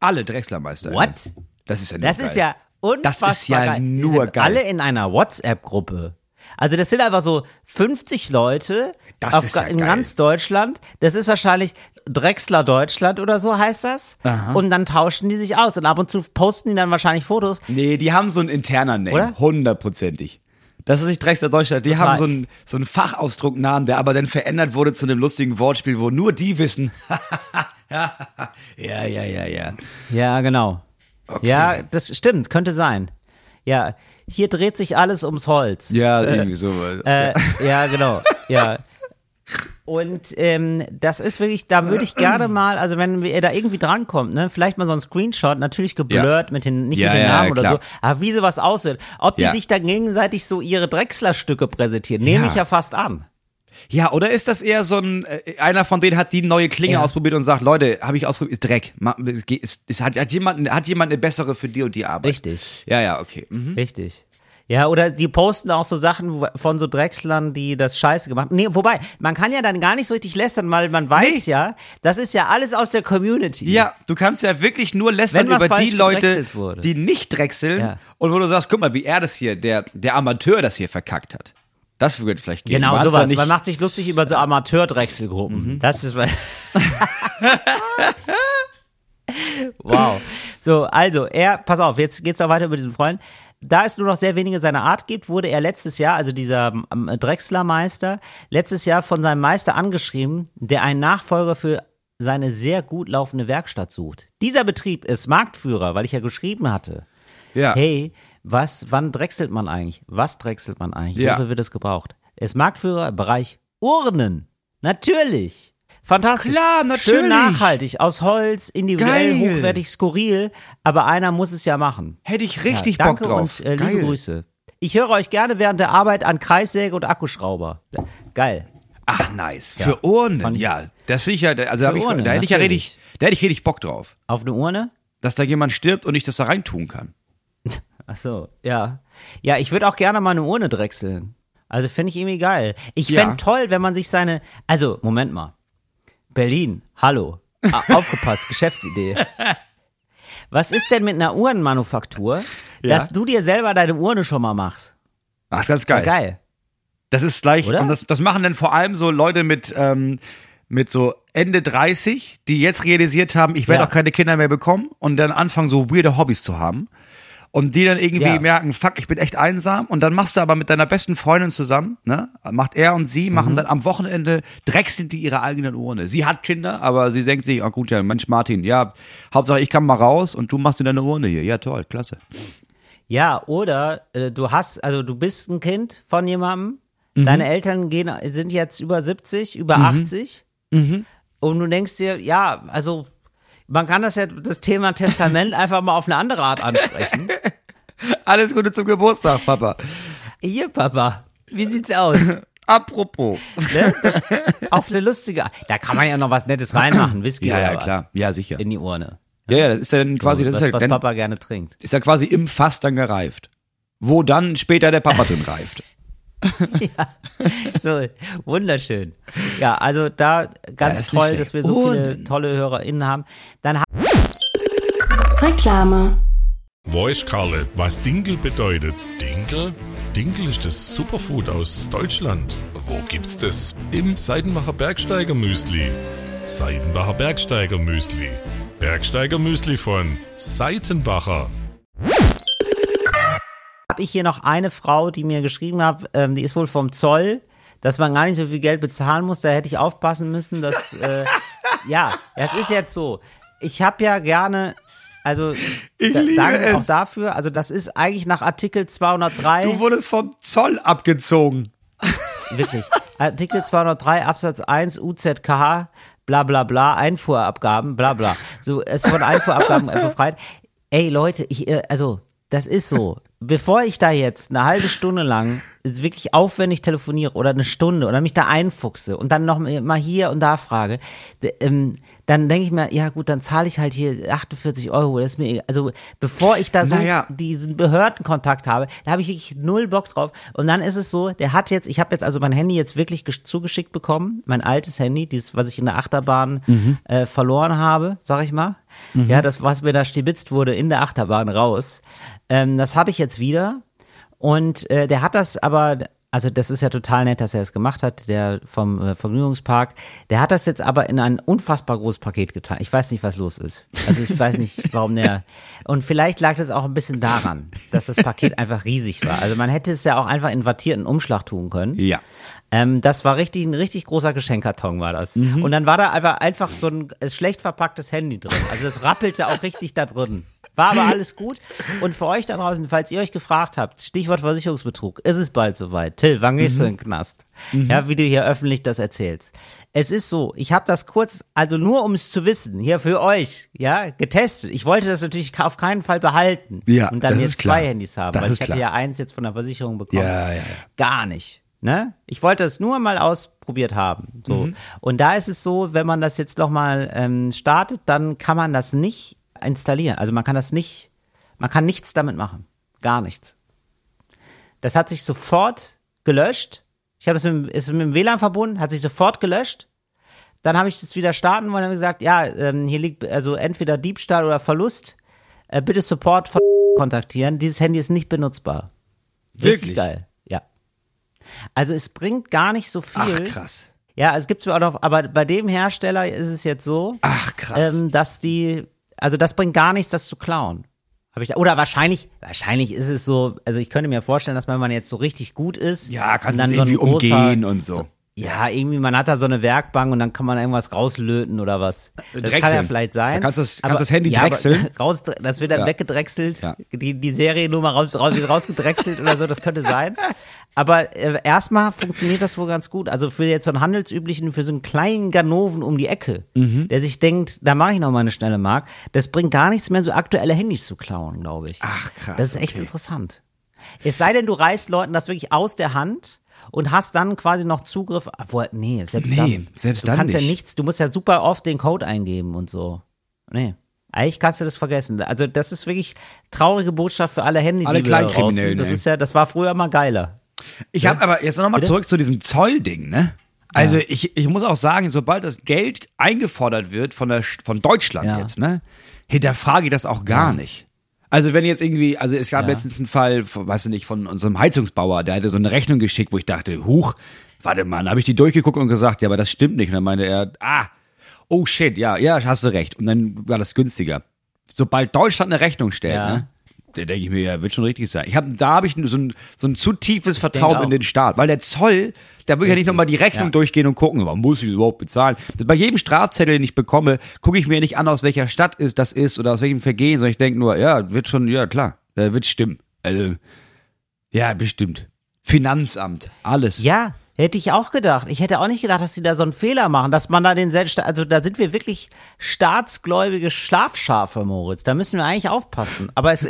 Alle Drechslermeister. What? Das ist ja nur Das geil. ist ja unfassbar Das ist ja geil. nur geil. alle in einer WhatsApp-Gruppe. Also das sind einfach so 50 Leute auf, ja in geil. ganz Deutschland. Das ist wahrscheinlich Drechsler Deutschland oder so heißt das. Und dann tauschen die sich aus und ab und zu posten die dann wahrscheinlich Fotos. Nee, die haben so einen interner Name. Oder? Hundertprozentig. Das ist nicht Drechsler Deutschland. Die haben so einen, so einen Fachausdrucknamen, der aber dann verändert wurde zu einem lustigen Wortspiel, wo nur die wissen. <laughs> ja, ja, ja, ja. Ja, genau. Ja, das stimmt, könnte sein. Ja, hier dreht sich alles ums Holz. Ja, irgendwie so. Äh, ja, genau. Ja. Und ähm, das ist wirklich, da würde ich gerne mal, also wenn ihr da irgendwie drankommt, ne, vielleicht mal so ein Screenshot, natürlich geblurrt mit den, nicht Ja, mit den ja, Namen oder so, aber wie sowas aussieht. Ob die Ja. sich dann gegenseitig so ihre Drechslerstücke präsentieren, nehme Ja. ich ja fast an. Ja, oder ist das eher so ein, äh, einer von denen hat die neue Klinge Ja. ausprobiert und sagt, Leute, habe ich ausprobiert, ist Dreck. Ist, ist, hat, hat, jemand, hat jemand eine bessere für die und die Arbeit? Richtig. Ja, ja, okay. Mhm. Richtig. Ja, oder die posten auch so Sachen von so Drechslern, die das Scheiße gemacht haben. Nee, wobei, man kann ja dann gar nicht so richtig lästern, weil man weiß Nee. ja, das ist ja alles aus der Community. Ja, du kannst ja wirklich nur lästern über die Leute, die nicht drechseln Ja. und wo du sagst, guck mal, wie er das hier, der, der Amateur das hier verkackt hat. Das würde vielleicht gehen. Genau Man sowas. Man macht sich lustig über so Amateur-Drechselgruppen. Das ist weil. <laughs> wow. So, also, er, pass auf, jetzt geht's auch weiter über diesen Freund. Da es nur noch sehr wenige seiner Art gibt, wurde er letztes Jahr, also dieser ähm, Drechslermeister, letztes Jahr von seinem Meister angeschrieben, der einen Nachfolger für seine sehr gut laufende Werkstatt sucht. Dieser Betrieb ist Marktführer, weil ich ja geschrieben hatte. ja. Hey, was, wann drechselt man eigentlich? Was drechselt man eigentlich? Ja. Wofür wird es gebraucht? Er ist Marktführer im Bereich Urnen. Natürlich. Fantastisch. Klar, natürlich. Schön nachhaltig, aus Holz, individuell, Geil. hochwertig, skurril, aber einer muss es ja machen. Hätte ich richtig ja, Bock drauf. und äh, liebe. Grüße. Ich höre euch gerne während der Arbeit an Kreissäge und Akkuschrauber. Geil. Ach, nice. Für Urnen. Ja, das finde ich ja, also ich, Urnen, da hätte ich ja richtig, da hätte ich richtig Bock drauf. Auf eine Urne? Dass da jemand stirbt und ich das da reintun kann. Ach so, ja. Ja, ich würde auch gerne mal eine Urne drechseln. Also finde ich irgendwie geil. Ich Ja. fände toll, wenn man sich seine, also Moment mal, Berlin, hallo, Ah, <laughs> aufgepasst, Geschäftsidee. Was ist denn mit einer Uhrenmanufaktur, Ja. dass du dir selber deine Urne schon mal machst? Ach, ist ganz Geil. geil. geil. Das ist gleich, Oder? und das, das machen dann vor allem so Leute mit, ähm, mit so Ende 30, die jetzt realisiert haben, ich werde Ja. auch keine Kinder mehr bekommen und dann anfangen, so weirde Hobbys zu haben. Und die dann irgendwie Ja. merken, fuck, ich bin echt einsam. Und dann machst du aber mit deiner besten Freundin zusammen, ne? Macht er und sie, Mhm. machen dann am Wochenende, drechseln die ihre eigenen Urne. Sie hat Kinder, aber sie denkt sich, oh gut, ja, Mensch, Martin, ja, Hauptsache ich kann mal raus und du machst dir deine Urne hier. Ja, toll, klasse. Ja, oder äh, du hast, also du bist ein Kind von jemandem, Mhm. deine Eltern gehen, sind jetzt über 70, über 80 Mhm. und du denkst dir, ja, also man kann das ja, das Thema Testament <laughs> einfach mal auf eine andere Art ansprechen. <laughs> Alles Gute zum Geburtstag, Papa. Hier, Papa, wie sieht's aus? <laughs> Apropos. Ne? Das, auf eine lustige Art. Da kann man ja noch was Nettes reinmachen, Whisky Ja, oder ja, was. klar. Ja, sicher. In die Urne. Ja, ja, das ist ja dann quasi, das was, ist ja, was dann, Papa gerne trinkt. ist ja quasi im Fass dann gereift. Wo dann später der Papa drin reift. <laughs> So, wunderschön. Ja, also da Ja, ganz ist nicht toll, dass wir so viele tolle HörerInnen haben. Dann Reklame. Weiß Karle, was Dinkel bedeutet. Dinkel? Dinkel ist das Superfood aus Deutschland. Wo gibt's das? Im Seidenbacher Bergsteiger Müsli. Seidenbacher Bergsteiger Müsli. Bergsteiger Müsli von Seitenbacher. Habe ich hier noch eine Frau, die mir geschrieben hat, ähm, die ist wohl vom Zoll, dass man gar nicht so viel Geld bezahlen muss. Da hätte ich aufpassen müssen, dass äh, ja, es ist jetzt so. Ich habe ja gerne, also Ich da, danke es. auch dafür. Also das ist eigentlich nach Artikel 203 Du wurdest vom Zoll abgezogen. <laughs> wirklich Artikel 203 Absatz 1 UZKH bla bla bla Einfuhrabgaben bla bla. So es von Einfuhrabgaben <laughs> befreit. Ey Leute, ich äh, also das ist so. Bevor ich da jetzt eine halbe Stunde lang wirklich aufwendig telefoniere oder eine Stunde oder mich da einfuchse und dann noch mal hier und da frage, ähm, dann denke ich mir, ja gut, dann zahle ich halt hier 48 Euro. Das ist mir also bevor ich da so Naja. diesen Behördenkontakt habe, da habe ich wirklich null Bock drauf. Und dann ist es so, der hat jetzt, ich habe jetzt also mein Handy jetzt wirklich gesch- zugeschickt bekommen, mein altes Handy, dieses, was ich in der Achterbahn äh, verloren habe, sag ich mal. Ja, das, was mir da stibitzt wurde in der Achterbahn raus. Ähm, das habe ich jetzt wieder. Und äh, der hat das aber, also das ist ja total nett, dass er es gemacht hat, der vom äh, Vergnügungspark. Der hat das jetzt aber in ein unfassbar großes Paket getan. Ich weiß nicht, was los ist. Also ich weiß nicht, <laughs> warum der. Und vielleicht lag das auch ein bisschen daran, dass das Paket einfach riesig war. Also man hätte es ja auch einfach in wattierten Umschlag tun können. Ja. Ähm, das war richtig, ein richtig großer Geschenkkarton war das. Mhm. Und dann war da einfach, einfach so ein äh, schlecht verpacktes Handy drin. Also es rappelte auch richtig da drin. War aber alles gut. Und für euch da draußen, falls ihr euch gefragt habt, Stichwort Versicherungsbetrug, ist es bald soweit. Till, wann gehst du in den Knast? Ja, wie du hier öffentlich das erzählst. Es ist so, ich habe das kurz, also nur um es zu wissen, hier für euch, ja, getestet. Ich wollte das natürlich auf keinen Fall behalten. Ja, Und dann jetzt zwei Handys haben, Das weil ich hatte klar. ja eins jetzt von der Versicherung bekommen. Ja, ja, ja. Gar nicht. Ne? Ich wollte es nur mal ausprobiert haben. So. Mhm. Und da ist es so, wenn man das jetzt noch mal ähm, startet, dann kann man das nicht installieren. Also man kann das nicht, man kann nichts damit machen. Gar nichts. Das hat sich sofort gelöscht. Ich habe das mit, ist mit dem WLAN verbunden, hat sich sofort gelöscht. Dann habe ich das wieder starten wollen und gesagt, ja, ähm, hier liegt also entweder Diebstahl oder Verlust. Äh, bitte Support von kontaktieren. Dieses Handy ist nicht benutzbar. Richtig Wirklich? geil. Ja. Also es bringt gar nicht so viel. Ach, krass. Ja, es gibt auch noch, aber bei dem Hersteller ist es jetzt so, Ach, krass. ähm, dass die, also das bringt gar nichts, das zu klauen. Hab ich da, oder wahrscheinlich, wahrscheinlich ist es so, also ich könnte mir vorstellen, dass wenn man jetzt so richtig gut ist. ja, kannst und du dann irgendwie so umgehen und so. Ja, irgendwie, man hat da so eine Werkbank und dann kann man irgendwas rauslöten oder was. Das kann Drechseln. ja vielleicht sein. Da kannst du das- kannst das Handy ja, aber drechseln. <laughs> Raus, das wird dann Ja. weggedrechselt. Ja. Die, die Seriennummer raus, raus, rausgedrechselt oder so, das könnte sein. Aber äh, erstmal funktioniert das wohl ganz gut. Also für jetzt so einen handelsüblichen, für so einen kleinen Ganoven um die Ecke, Mhm. der sich denkt, da mache ich noch mal eine schnelle Mark, das bringt gar nichts mehr, so aktuelle Handys zu klauen, glaube ich. Ach, krass, Das ist echt okay. interessant. Es sei denn, du reißt Leuten das wirklich aus der Hand und hast dann quasi noch Zugriff. Obwohl, nee, selbst Nee, dann. selbst du dann kannst ja nicht. nichts, du musst ja super oft den Code eingeben und so. Nee. Eigentlich kannst du das vergessen. Also, das ist wirklich traurige Botschaft für alle Handy, Alle die Kleinkriminellen. Das ist ja, das war früher mal geiler. Ich habe aber jetzt nochmal zurück zu diesem Zollding, ne? Also ich, ich muss auch sagen, sobald das Geld eingefordert wird von, der, von Deutschland Ja. jetzt, ne, hinterfrage ich das auch gar nicht. Also wenn jetzt irgendwie, also es gab Ja. letztens einen Fall, weißt du nicht, von unserem Heizungsbauer, der hatte so eine Rechnung geschickt, wo ich dachte, huch, warte mal, habe ich die durchgeguckt und gesagt, ja, aber das stimmt nicht. Und dann meinte er, ah, oh shit, ja, ja, hast du recht. Und dann war das günstiger. Sobald Deutschland eine Rechnung stellt, Ja. ne, da denke ich mir, ja, wird schon richtig sein. Ich hab, da habe ich so ein, so ein zu tiefes Vertrauen in den Staat, weil der Zoll, da will ich ja nicht nochmal die Rechnung ja. durchgehen und gucken, warum muss ich das überhaupt bezahlen? Bei jedem Strafzettel, den ich bekomme, gucke ich mir nicht an, aus welcher Stadt ist, das ist oder aus welchem Vergehen, sondern ich denke nur, ja, wird schon, ja klar, äh, wird stimmen. Also, ja, bestimmt. Finanzamt, alles. Ja, hätte ich auch gedacht. Ich hätte auch nicht gedacht, dass sie da so einen Fehler machen, dass man da den Selbst, also da sind wir wirklich staatsgläubige Schlafschafe, Moritz. Da müssen wir eigentlich aufpassen. Aber es,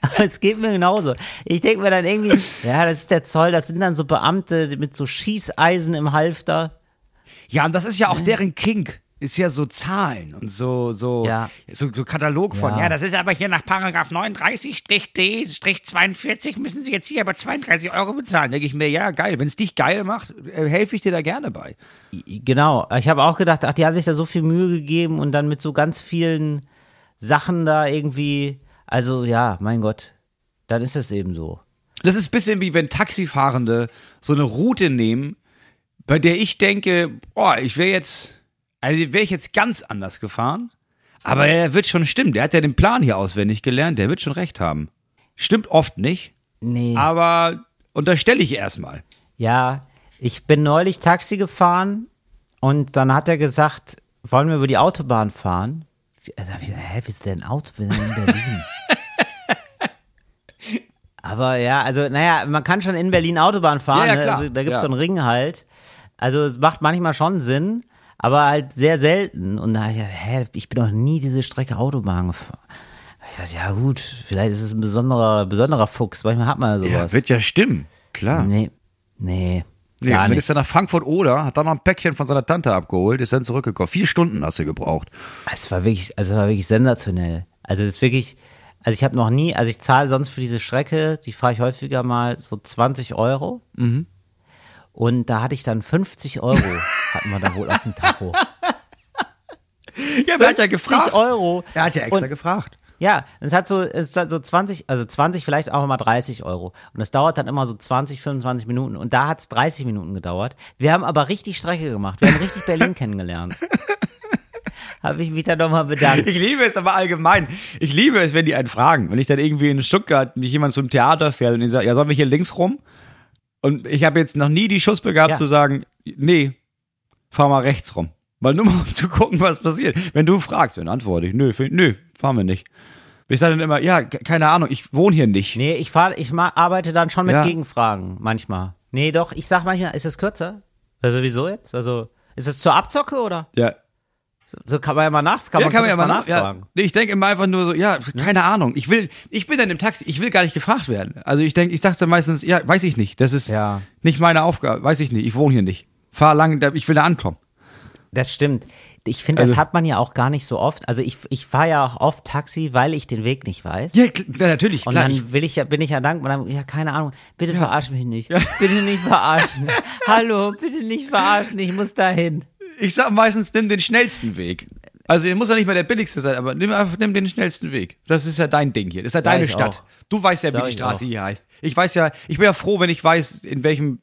aber <laughs> es geht mir genauso. Ich denke mir dann irgendwie, ja, das ist der Zoll, das sind dann so Beamte mit so Schießeisen im Halfter. Ja, und das ist ja auch deren Kink. Ist ja so Zahlen und so, so, Ja. so, so Katalog von, Ja. ja, das ist aber hier nach Paragraph 39-D-42 müssen Sie jetzt hier aber 32 Euro bezahlen. Denke ich mir, ja, geil. Wenn es dich geil macht, äh, helfe ich dir da gerne bei. Genau. Ich habe auch gedacht, ach, die haben sich da so viel Mühe gegeben und dann mit so ganz vielen Sachen da irgendwie, also ja, mein Gott, dann ist es eben so. Das ist ein bisschen wie wenn Taxifahrende so eine Route nehmen, bei der ich denke, oh, ich wäre jetzt, also wäre ich jetzt ganz anders gefahren. Aber er wird schon stimmen. Der hat ja den Plan hier auswendig gelernt. Der wird schon recht haben. Stimmt oft nicht, Nee. aber unterstelle ich erstmal. Ja, ich bin neulich Taxi gefahren und dann hat er gesagt, wollen wir über die Autobahn fahren? Da hab ich gesagt, hä, bist du denn Auto? Wir sind in Berlin. <laughs> Aber ja, also naja, man kann schon in Berlin Autobahn fahren, Ja, ja, ne? also, da gibt's Ja. so einen Ring halt. Also es macht manchmal schon Sinn, aber halt sehr selten. Und da ich hä, ich bin noch nie diese Strecke Autobahn gefahren. Ja, ja gut, vielleicht ist es ein besonderer, besonderer Fuchs. Manchmal hat man ja sowas. wird ja stimmen. Klar. nee, nee, Nee, gar dann ist er nach Frankfurt oder, hat dann noch ein Päckchen von seiner Tante abgeholt, ist dann zurückgekommen. Vier Stunden hast du gebraucht. Es war wirklich, also es war wirklich sensationell. Also es ist wirklich, also ich habe noch nie, also ich zahle sonst für diese Strecke, die fahre ich häufiger mal so 20 Euro. Mhm. Und da hatte ich dann 50 Euro, <laughs> hatten wir da wohl auf dem Tacho. Ja, 50 Euro. Er hat ja extra Und- gefragt. Ja, es hat so, es hat so 20, also 20, vielleicht auch mal 30 Euro. Und es dauert dann immer so 20, 25 Minuten. Und da hat es 30 Minuten gedauert. Wir haben aber richtig Strecke gemacht. Wir haben richtig Berlin <laughs> kennengelernt. Habe ich mich dann nochmal bedankt. Ich liebe es aber allgemein. Ich liebe es, wenn die einen fragen. Wenn ich dann irgendwie in Stuttgart mich jemand zum Theater fährt und die sagt, ja, sollen wir hier links rum? Und ich habe jetzt noch nie die Schussbe gehabt Ja. zu sagen, nee, fahr mal rechts rum. Weil nur mal um zu gucken, was passiert. Wenn du fragst, dann antworte ich, nö, nö, fahren wir nicht. Ich sage dann immer, ja, ke- keine Ahnung, ich wohne hier nicht. Nee, ich fahr, ich arbeite dann schon mit Ja. Gegenfragen manchmal. Nee, doch, ich sag manchmal, ist es kürzer? Also wieso jetzt? Also, ist es zur Abzocke oder? Ja, So kann man ja mal nach, kann ja, man, kann man ja mal nach, ja. nachfragen. Nee, ich denke immer einfach nur so, ja, keine Ahnung. Ich will, ich bin dann im Taxi, ich will gar nicht gefragt werden. Also ich denke, ich sage dann meistens, ja, weiß ich nicht. Das ist Ja. nicht meine Aufgabe, weiß ich nicht. Ich wohne hier nicht. Fahr lang, ich will da ankommen. Das stimmt. Ich finde, Also- das hat man ja auch gar nicht so oft. Also ich, ich fahre ja auch oft Taxi, weil ich den Weg nicht weiß. Ja, ja natürlich, Und klar. dann Ich, will ich ja, bin ich ja dankbar. Dann, ja, keine Ahnung. Bitte verarsch mich nicht. Bitte nicht verarschen. <laughs> Hallo, bitte nicht verarschen. Ich muss dahin. ich sag meistens, nimm den schnellsten Weg. Also, er muss ja nicht mal der billigste sein, aber nimm einfach nimm den schnellsten Weg. Das ist ja dein Ding hier. Das ist ja Sag deine Stadt. auch. Du weißt ja, Sag wie die Straße auch. hier heißt. Ich weiß ja, ich bin ja froh, wenn ich weiß, in welchem,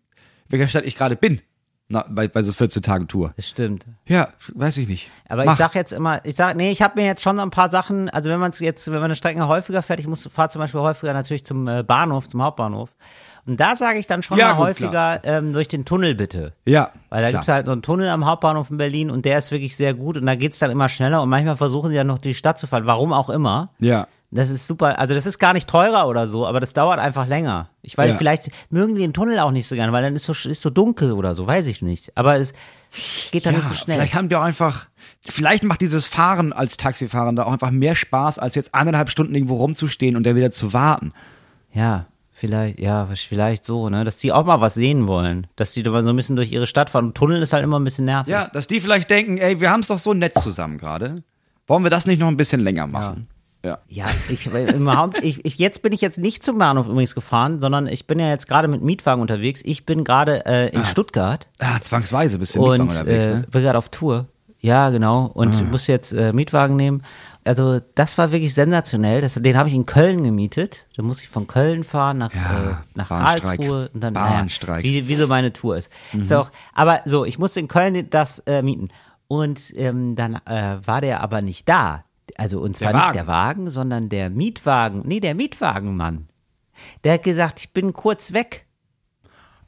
welcher Stadt ich gerade bin. Na, bei, bei so 14 Tagen Tour. Das stimmt. Ja, weiß ich nicht. Aber Mach. ich sag jetzt immer, ich sag, nee, ich habe mir jetzt schon ein paar Sachen, also wenn man es jetzt, wenn man eine Strecke häufiger fährt, ich muss fahre zum Beispiel häufiger natürlich zum äh, Bahnhof, zum Hauptbahnhof. Und da sage ich dann schon Ja, mal gut, häufiger ähm, durch den Tunnel bitte. Ja. Weil da klar. gibt's halt so einen Tunnel am Hauptbahnhof in Berlin und der ist wirklich sehr gut und da geht's dann immer schneller und manchmal versuchen sie ja noch die Stadt zu fahren, warum auch immer. Ja. Das ist super, also das ist gar nicht teurer oder so, aber das dauert einfach länger. Ich weiß, Ja. vielleicht mögen die den Tunnel auch nicht so gerne, weil dann ist so ist so dunkel oder so, weiß ich nicht. Aber es geht dann Ja, nicht so schnell. vielleicht haben die auch einfach, vielleicht macht dieses Fahren als Taxifahrender auch einfach mehr Spaß, als jetzt eineinhalb Stunden irgendwo rumzustehen und dann wieder zu warten. Ja, vielleicht, ja, vielleicht so, ne, dass die auch mal was sehen wollen, dass die da mal so ein bisschen durch ihre Stadt fahren. Und Tunnel ist halt immer ein bisschen nervig. Ja, dass die vielleicht denken, ey, wir haben es doch so nett zusammen gerade. Wollen wir das nicht noch ein bisschen länger machen? Ja. Ja, ich, weil überhaupt, ich, ich, jetzt bin ich jetzt nicht zum Bahnhof übrigens gefahren, sondern ich bin ja jetzt gerade mit Mietwagen unterwegs. Ich bin gerade äh, in Stuttgart Ah, zwangsweise bist du mit und unterwegs, äh, ne? bin gerade auf Tour. Ja, genau. Und muss jetzt äh, Mietwagen nehmen. Also das war wirklich sensationell. Das, den habe ich in Köln gemietet. Da muss ich von Köln fahren nach, Ja, äh, nach. Karlsruhe und dann Bahnstreik. Naja, wie, wie so meine Tour ist. ist auch, aber so, ich musste in Köln das äh, mieten. Und ähm, dann äh, war der aber nicht da. Also und zwar Der nicht der Wagen, sondern der Mietwagen. Nee, der Mietwagenmann. Der hat gesagt, ich bin kurz weg.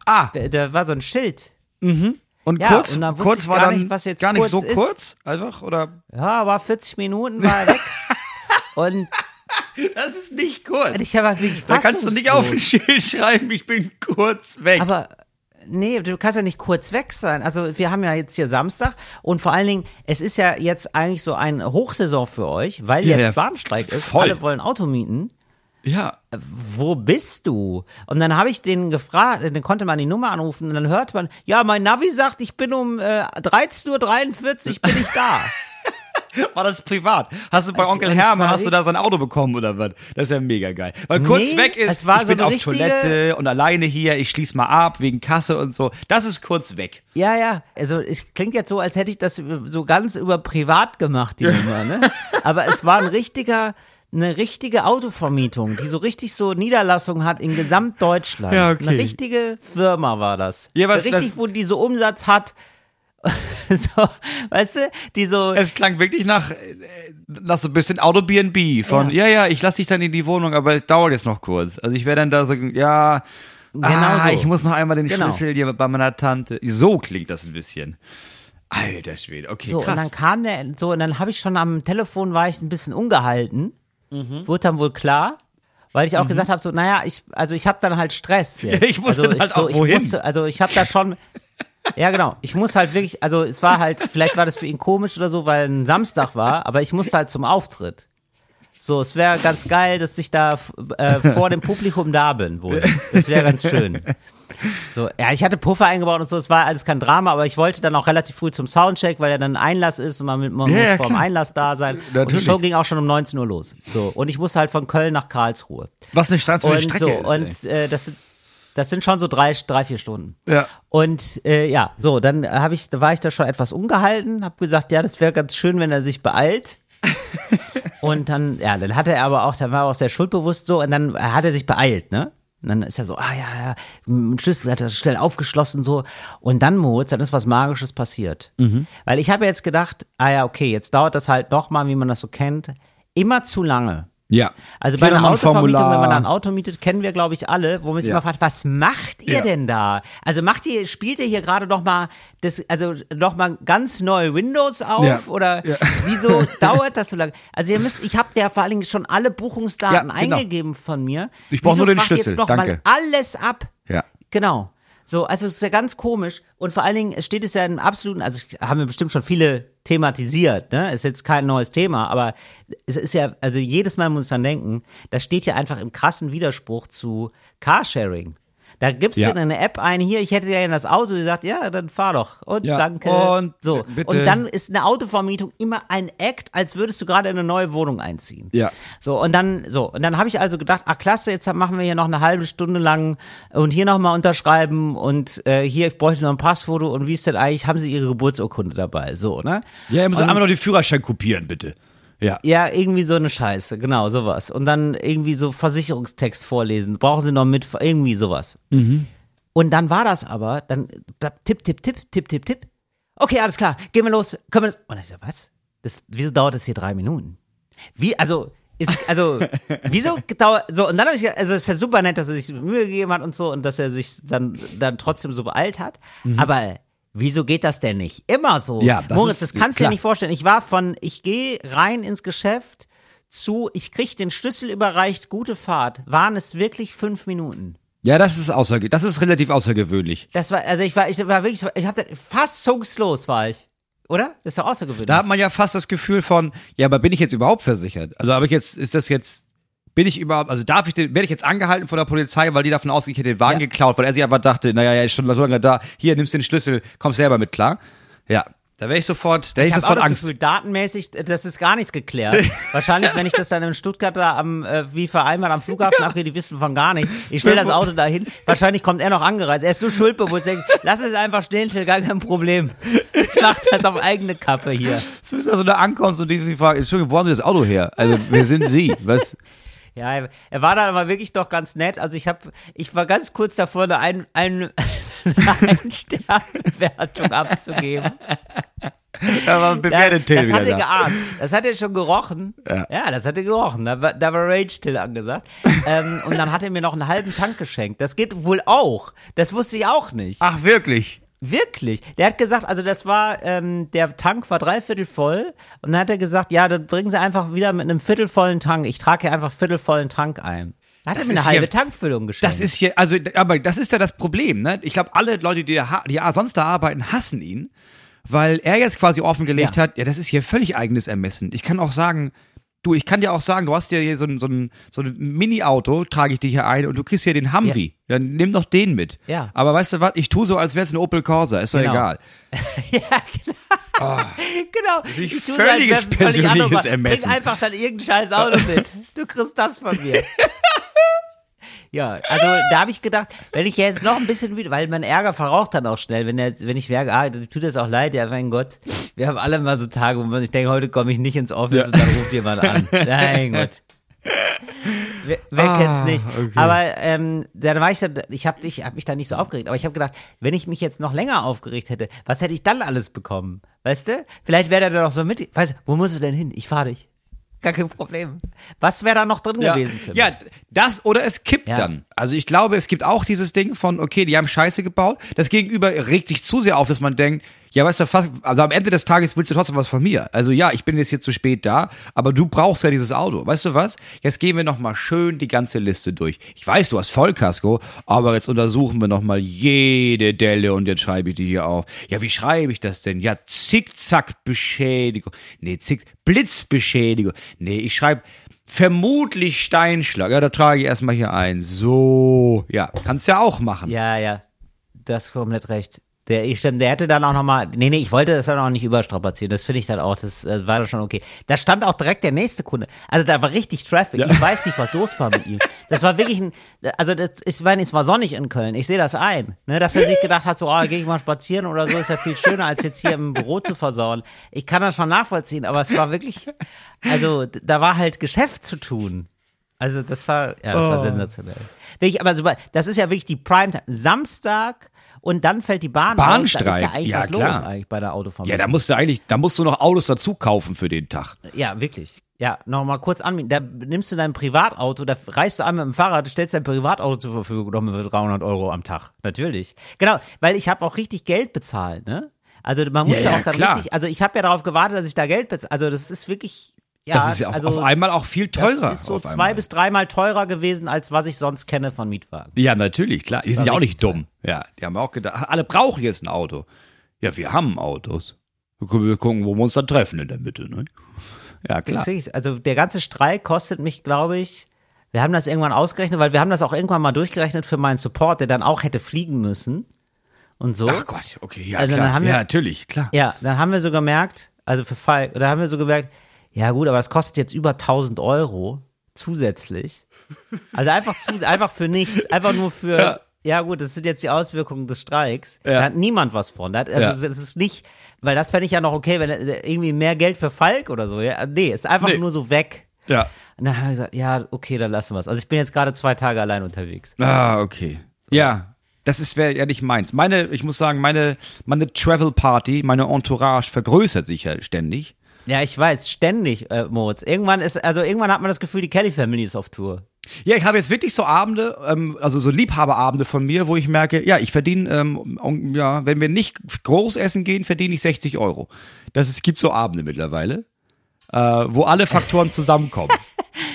Ah, Da, da war so ein Schild. und Ja, kurz, und dann wusste kurz ich war gar dann nicht, was jetzt gar nicht kurz so ist. kurz, einfach oder? Ja, war 40 Minuten, war er weg. <laughs> und Das ist nicht kurz. ich habe wirklich Da kannst du nicht auf ein. Schild schreiben, ich bin kurz weg. Aber nee, du kannst ja nicht kurz weg sein. Also wir haben ja jetzt hier Samstag und vor allen Dingen, es ist ja jetzt eigentlich so ein Hochsaison für euch, weil Ja, jetzt Bahnstreik ist. voll. Alle wollen Auto mieten. ja, Wo bist du? Und dann habe ich den gefragt, dann konnte man die Nummer anrufen und dann hört man, ja, mein Navi sagt, ich bin um äh, 13.43 Uhr bin ich da. <laughs> <laughs> war das privat? Hast du bei Also, Onkel Hermann, hast du da sein Auto bekommen oder was? Das ist ja mega geil. Weil Nee, kurz weg ist, es war ich so bin auf richtige- Toilette und alleine hier, ich schließ mal ab wegen Kasse und so. Das ist kurz weg. Ja, ja. Also es klingt jetzt so, als hätte ich das so ganz über privat gemacht, die <laughs> Nummer, ne? Aber es war ein richtiger, eine richtige Autovermietung, die so richtig so Niederlassung hat in Gesamtdeutschland. Ja, okay. Eine richtige Firma war das. Ja, was- richtig, das- wo die so Umsatz hat. <laughs> so, weißt du, die so. Es klang wirklich nach, äh, nach so ein bisschen Auto B&B von, ja, ja, ich lass dich dann in die Wohnung, aber es dauert jetzt noch kurz. Also ich wäre dann da so, ja, Genau ah, so. ich muss noch einmal den Genau. Schlüssel hier bei meiner Tante. So klingt das ein bisschen. Alter Schwede, okay, So, krass. und dann kam der, so, und dann habe ich schon am Telefon war ich ein bisschen ungehalten. Mhm. Wurde dann wohl klar, weil ich auch gesagt habe, so, naja, ich, also ich habe dann halt Stress. <laughs> Jetzt. ich muss also dann halt so, auch ich wohin. Musste, also ich habe da schon, ja genau, ich muss halt wirklich, also es war halt, vielleicht war das für ihn komisch oder so, weil ein Samstag war, aber ich musste halt zum Auftritt. So, es wäre ganz geil, dass ich da äh, vor dem Publikum da bin wohl. Das wäre ganz schön. So, ja, ich hatte Puffer eingebaut und so, es war alles kein Drama, aber ich wollte dann auch relativ früh zum Soundcheck, weil er dann Einlass ist und man, mit, man Ja, muss ja, vor dem. Einlass da sein. Und die Natürlich. Show ging auch schon um 19 Uhr los. So, und ich musste halt von Köln nach Karlsruhe. Was eine Straße Strecke so, ist. und äh, das, sind- das sind schon so drei, drei vier Stunden. Ja. Und äh, ja, so, dann habe ich, da war ich da schon etwas ungehalten, habe gesagt, ja, das wäre ganz schön, wenn er sich beeilt. <laughs> und dann, ja, dann hatte er aber auch, dann war er auch sehr schuldbewusst so und dann hat er sich beeilt, ne? Und dann ist er so, ah ja, ja, ein Schlüssel hat er schnell aufgeschlossen so. Und dann, Moritz, dann ist was Magisches passiert. Mhm. Weil ich habe jetzt gedacht, ah ja, okay, jetzt dauert das halt nochmal, wie man das so kennt, immer zu lange. Ja. Also bei einer nochmal ein Autovermietung, wenn man ein Auto mietet, kennen wir, glaube ich, alle, wo man sich Ja. immer fragt, was macht ihr Ja. denn da? Also macht ihr, spielt ihr hier gerade noch mal das, also noch mal ganz neue Windows auf Ja. oder <laughs> wieso dauert das so lange? Also ihr müsst, ich habe ja vor allen Dingen schon alle Buchungsdaten genau. eingegeben von mir. Ich brauch Wieso nur den Schlüssel, Jetzt noch danke. Mal alles ab. Ja. Genau. So, also es ist ja ganz komisch und vor allen Dingen es steht es ja in absoluten, also haben wir bestimmt schon viele thematisiert, ne? Ist jetzt kein neues Thema, aber es ist ja, also jedes Mal muss dran denken, das steht ja einfach im krassen Widerspruch zu Carsharing. Da gibst Ja. du in eine App ein, hier, ich hätte ja in das Auto gesagt, ja, dann fahr doch. Und Ja, danke. und so. bitte. Und dann ist eine Autovermietung immer ein Act, als würdest du gerade in eine neue Wohnung einziehen. Ja. So, und dann, so, und dann habe ich also gedacht, ach klasse, jetzt machen wir hier noch eine halbe Stunde lang und hier nochmal unterschreiben und äh, hier, ich bräuchte noch ein Passfoto und wie ist denn eigentlich, haben Sie Ihre Geburtsurkunde dabei? So, ne? Ja, ihr müsst einmal noch den Führerschein kopieren, bitte. Ja. Ja, irgendwie so eine Scheiße, genau, sowas. Und dann irgendwie so Versicherungstext vorlesen. Brauchen Sie noch mit, irgendwie sowas. Und dann war das aber, dann tipp, tipp, tipp, tipp, tipp, tipp. Okay, alles klar, gehen wir los. Können wir das? Und dann ich gesagt, was? Das, wieso dauert das hier drei Minuten? Wie, also, ist, also, <laughs> wieso dauert, so, und dann habe ich, also, es ist ja super nett, dass er sich Mühe gegeben hat und so und dass er sich dann, dann trotzdem so beeilt hat. Aber, wieso geht das denn nicht immer so? Ja, das Moritz, ist- das kannst du dir nicht vorstellen. Ich war von, ich gehe rein ins Geschäft zu, ich krieg den Schlüssel überreicht, gute Fahrt. Waren es wirklich fünf Minuten? Ja, das ist außerge das ist relativ außergewöhnlich. Das war, also ich war, ich war wirklich, ich hatte fassungslos war ich. Oder? Das ist doch außergewöhnlich. Da hat man ja fast das Gefühl von, ja, aber bin ich jetzt überhaupt versichert? Also habe ich jetzt, ist das jetzt, bin ich überhaupt, also darf ich den, werde ich jetzt angehalten von der Polizei, weil die davon ausgehen, ich hätte den Wagen Ja. geklaut, weil er sich einfach dachte, naja, er ist schon so lange da, hier, nimmst den Schlüssel, kommst selber mit klar. Ja, Da wäre ich sofort, da hätte Ich ich auch sofort das Angst. Gefühl, datenmäßig, das ist gar nichts geklärt. Wahrscheinlich, <laughs> wenn ich das dann in Stuttgart da am, äh, wie vereinbart am Flughafen abgehe, die wissen von gar nichts. Ich stelle das Auto dahin. Wahrscheinlich kommt er noch angereist. Er ist so schuldbewusst. Denkt, Lass es einfach stehen, Till, gar kein Problem. Ich mach das auf eigene Kappe hier. Du bist also da ankommst und die sich fragen, Entschuldigung, wo haben Sie das Auto her? Also, wer sind Sie? Was? Ja, er- war dann aber wirklich doch ganz nett. Also ich habe, ich war ganz kurz davor, eine ein, ein, <laughs> eine Ein-Stern-Bewertung abzugeben. Da war bewertet Till das hat er da. geahnt. Das hat er schon gerochen. Ja. das hat er gerochen. Da war, da war Rage still angesagt. ähm, und dann hat er mir noch einen halben Tank geschenkt. Das geht wohl auch. Das wusste ich auch nicht. Ach, wirklich? Wirklich. Der hat gesagt, also das war, ähm, der Tank war dreiviertel voll. Und dann hat er gesagt, ja, dann bringen Sie einfach wieder mit einem viertelvollen Tank. Ich trage hier einfach viertelvollen Tank ein. Da hat er mir eine halbe ja- Tankfüllung geschenkt. Das ist hier, also, aber das ist ja das Problem, ne? Ich glaube, alle Leute, die, da, die sonst da arbeiten, hassen ihn, weil er jetzt quasi offengelegt Ja. hat, ja, das ist hier völlig eigenes Ermessen. Ich kann auch sagen, du, ich kann dir auch sagen, du hast ja hier so ein, so ein, so ein Mini-Auto, trage ich dir hier ein und du kriegst hier den Humvee. Dann nimm doch den mit. Ja. Aber weißt du was, ich tue so, als wäre es ein Opel Corsa, ist doch Genau. egal. <laughs> Genau. ist Ich tue völliges so, als völlig persönliches anders. Ermessen. Bring einfach dann irgendein scheiß Auto mit. Du kriegst das von mir. <laughs> Ja, also da habe ich gedacht, wenn ich jetzt noch ein bisschen wieder, weil mein Ärger verraucht dann auch schnell, wenn, der, wenn ich merke, ah, tut das auch leid, ja, mein Gott, wir haben alle mal so Tage, wo man sich denkt, heute komme ich nicht ins Office und dann ruft jemand an. Mein Gott. Wer, wer Ah, kennt's nicht? okay. Aber ähm, dann war ich dann, ich habe ich hab mich da nicht so aufgeregt, aber ich habe gedacht, wenn ich mich jetzt noch länger aufgeregt hätte, was hätte ich dann alles bekommen? Weißt du? Vielleicht wäre der doch so mit, weißt du, wo musst du denn hin? Ich fahre dich. Gar kein Problem. Was wäre da noch drin Ja, gewesen für mich? ja, das oder es kippt Ja. dann. Also ich glaube, es gibt auch dieses Ding von, okay, die haben Scheiße gebaut. Das Gegenüber regt sich zu sehr auf, dass man denkt, ja, weißt du, fast, also am Ende des Tages willst du trotzdem was von mir. Also ja, ich bin jetzt hier zu spät da, aber du brauchst ja dieses Auto. Weißt du was? Jetzt gehen wir noch mal schön die ganze Liste durch. Ich weiß, du hast Vollkasko, aber jetzt untersuchen wir noch mal jede Delle und jetzt schreibe ich die hier auf. Ja, wie schreibe ich das denn? Ja, Zickzack-Beschädigung. Nee, Zick, Blitzbeschädigung. Nee, ich schreibe vermutlich Steinschlag. Ja, da trage ich erstmal hier ein. So, ja, kannst ja auch machen. Ja, ja. Das komplett recht. Der, ich stimmt, der hätte dann auch nochmal, nee, nee, ich wollte das dann auch nicht überstrapazieren, das finde ich dann auch, das äh, war dann schon okay. Da stand auch direkt der nächste Kunde, also da war richtig Traffic, ich weiß nicht, was los war mit ihm. Das war wirklich ein, also das ist, wenn es war sonnig in Köln, ich sehe das ein, ne, dass er sich gedacht hat, so, oh, gehe ich mal spazieren oder so, ist ja viel schöner, als jetzt hier im Büro zu versauen. Ich kann das schon nachvollziehen, aber es war wirklich, also da war halt Geschäft zu tun. Also das war, ja, das war Oh. sensationell. Wirklich, aber das ist ja wirklich die Primetime. Samstag und dann fällt die Bahn aus. Da ist ja Bahnstreik. eigentlich Ja, was klar. los eigentlich bei der Ja, Autovermietung. da musst du eigentlich, da musst du noch Autos dazu kaufen für den Tag. Ja, wirklich. Ja, nochmal kurz an. Da nimmst du dein Privatauto, da reist du einmal mit dem Fahrrad, stellst dein Privatauto zur Verfügung noch mit 300 Euro am Tag. Natürlich. Genau, weil ich habe auch richtig Geld bezahlt, ne? Also man muss Ja, ja, ja, auch dann klar. richtig, also ich habe ja darauf gewartet, dass ich da Geld bezahle. Also das ist wirklich, ja, das ist ja auf, also, auf einmal auch viel teurer. Das ist so zwei bis dreimal teurer gewesen, als was ich sonst kenne von Mietwagen. Ja, natürlich, klar. Die sind ja auch richtig nicht dumm. Ja, die haben auch gedacht, ach, alle brauchen jetzt ein Auto. Ja, wir haben Autos. Wir gucken, wo wir uns dann treffen in der Mitte, ne? Ja, klar. Also der ganze Streik kostet mich, glaube ich, wir haben das irgendwann ausgerechnet, weil wir haben das auch irgendwann mal durchgerechnet für meinen Support, der dann auch hätte fliegen müssen und so. Ach Gott, okay, ja, Also klar. wir- ja, natürlich, klar. Ja, dann haben wir so gemerkt, also für Falk, da haben wir so gemerkt, ja gut, aber das kostet jetzt über 1000 Euro zusätzlich. Also einfach zu, <laughs> einfach für nichts, einfach nur für, ja. Ja. gut, das sind jetzt die Auswirkungen des Streiks. Ja. Da hat niemand was von. Hat, also Ja. das ist nicht, weil das fände ich ja noch okay, wenn äh, irgendwie mehr Geld für Falk oder so. Ja? Nee, ist einfach Nee. nur so weg. Ja. Und dann haben wir gesagt, ja, okay, dann lassen wir es. Also ich bin jetzt gerade zwei Tage allein unterwegs. Ah, okay. Ja, das ist wär ja nicht meins. Meine, ich muss sagen, meine, meine Travel Party, meine Entourage vergrößert sich ja ständig. Ja, ich weiß, ständig, äh, Moritz. Irgendwann ist, also irgendwann hat man das Gefühl, die Kelly Family ist auf Tour. Ja, ich habe jetzt wirklich so Abende, ähm, also so Liebhaberabende von mir, wo ich merke, ja, ich verdiene, ähm, ja, wenn wir nicht groß essen gehen, verdiene ich 60 Euro. Das es gibt so Abende mittlerweile, äh, wo alle Faktoren <laughs> zusammenkommen.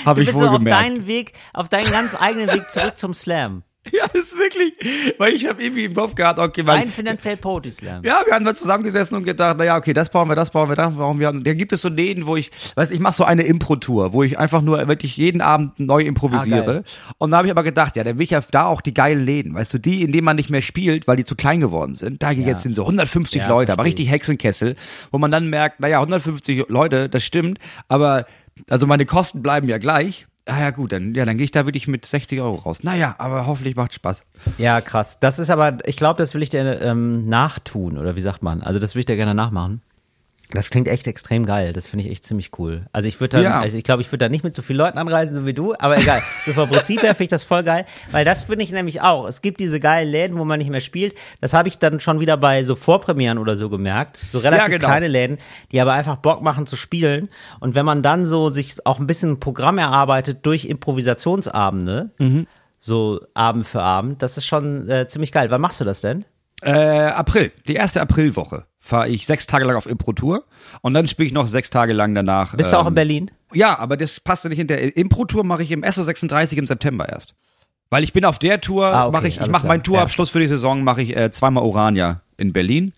Habe ich wohl so auf gemerkt. deinen Weg, auf deinen ganz eigenen Weg zurück zum Slam. <laughs> Ja, das ist wirklich, weil ich habe irgendwie im Kopf gehabt, okay, weil, Ein finanziell Poetry Slam. ja, wir haben da zusammengesessen und gedacht, naja, okay, das brauchen wir, das brauchen wir, das brauchen wir. Und da gibt es so Läden, wo ich, weißt ich mache so eine Impro-Tour, wo ich einfach nur wirklich jeden Abend neu Ah, improvisiere. geil. und da habe ich aber gedacht, ja, dann will ich ja da auch die geilen Läden, weißt du, die, in denen man nicht mehr spielt, weil die zu klein geworden sind. Da jetzt sind so 150 Ja, Leute, aber richtig Hexenkessel, wo man dann merkt, naja, 150 Leute, das stimmt, aber also meine Kosten bleiben ja gleich. Ah ja gut, dann, ja, dann gehe ich da wirklich mit 60 Euro raus. Naja, aber hoffentlich macht Spaß. Ja, krass. Das ist aber, ich glaube, das will ich dir ähm, nachtun, oder wie sagt man? Also das will ich dir gerne nachmachen. Das klingt echt extrem geil. Das finde ich echt ziemlich cool. Also ich würde da, Ja. also ich glaube, ich würde da nicht mit so vielen Leuten anreisen, so wie du, aber egal. So vom Prinzip her finde ich das voll geil, weil das finde ich nämlich auch. Es gibt diese geilen Läden, wo man nicht mehr spielt. Das habe ich dann schon wieder bei so Vorpremieren oder so gemerkt. So relativ genau. kleine Läden, die aber einfach Bock machen zu spielen. Und wenn man dann so sich auch ein bisschen ein Programm erarbeitet durch Improvisationsabende, so Abend für Abend, das ist schon äh, ziemlich geil. Wann machst du das denn? Äh, April, die erste Aprilwoche fahre ich sechs Tage lang auf Impro-Tour und dann spiele ich noch sechs Tage lang danach. Bist du auch in ähm, Berlin? Ja, aber das passte nicht hinter. Impro-Tour mache ich im SO36 im September erst. Weil ich bin auf der Tour, Ah, okay, mache ich, ich mache meinen Tourabschluss für die Saison, mache ich äh, zweimal Orania in Berlin.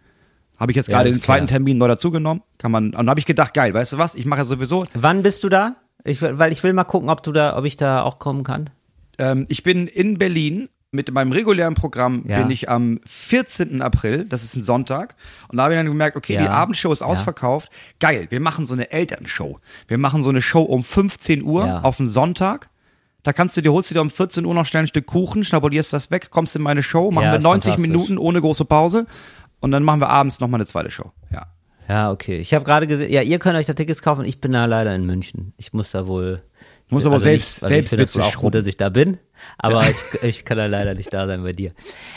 Habe ich jetzt Ja, gerade das den zweiten klar. Termin neu dazugenommen. Kann man, und dann habe ich gedacht, geil, weißt du was? Ich mache ja sowieso. Wann bist du da? Ich, weil ich will mal gucken, ob du da, ob ich da auch kommen kann. Ähm, ich bin in Berlin mit meinem regulären Programm Ja. bin ich am 14. April, das ist ein Sonntag, und da habe ich dann gemerkt, okay, Ja. die Abendshow ist ausverkauft. Geil, wir machen so eine Elternshow. Wir machen so eine Show um 15 Uhr Ja. auf einen Sonntag. Da kannst du dir, holst du dir um 14 Uhr noch schnell ein Stück Kuchen, schnabulierst das weg, kommst in meine Show, machen Ja, wir ist 90 fantastisch. Minuten ohne große Pause und dann machen wir abends nochmal eine zweite Show. Ja. Ja, okay. Ich habe gerade gesehen, ja, ihr könnt euch da Tickets kaufen. Ich bin da leider in München. Ich muss da wohl. Du musst aber selbst- nicht, also selbst ich finde das witzig auch gut, dass ich da bin, aber ich, ich kann da leider nicht da sein bei dir.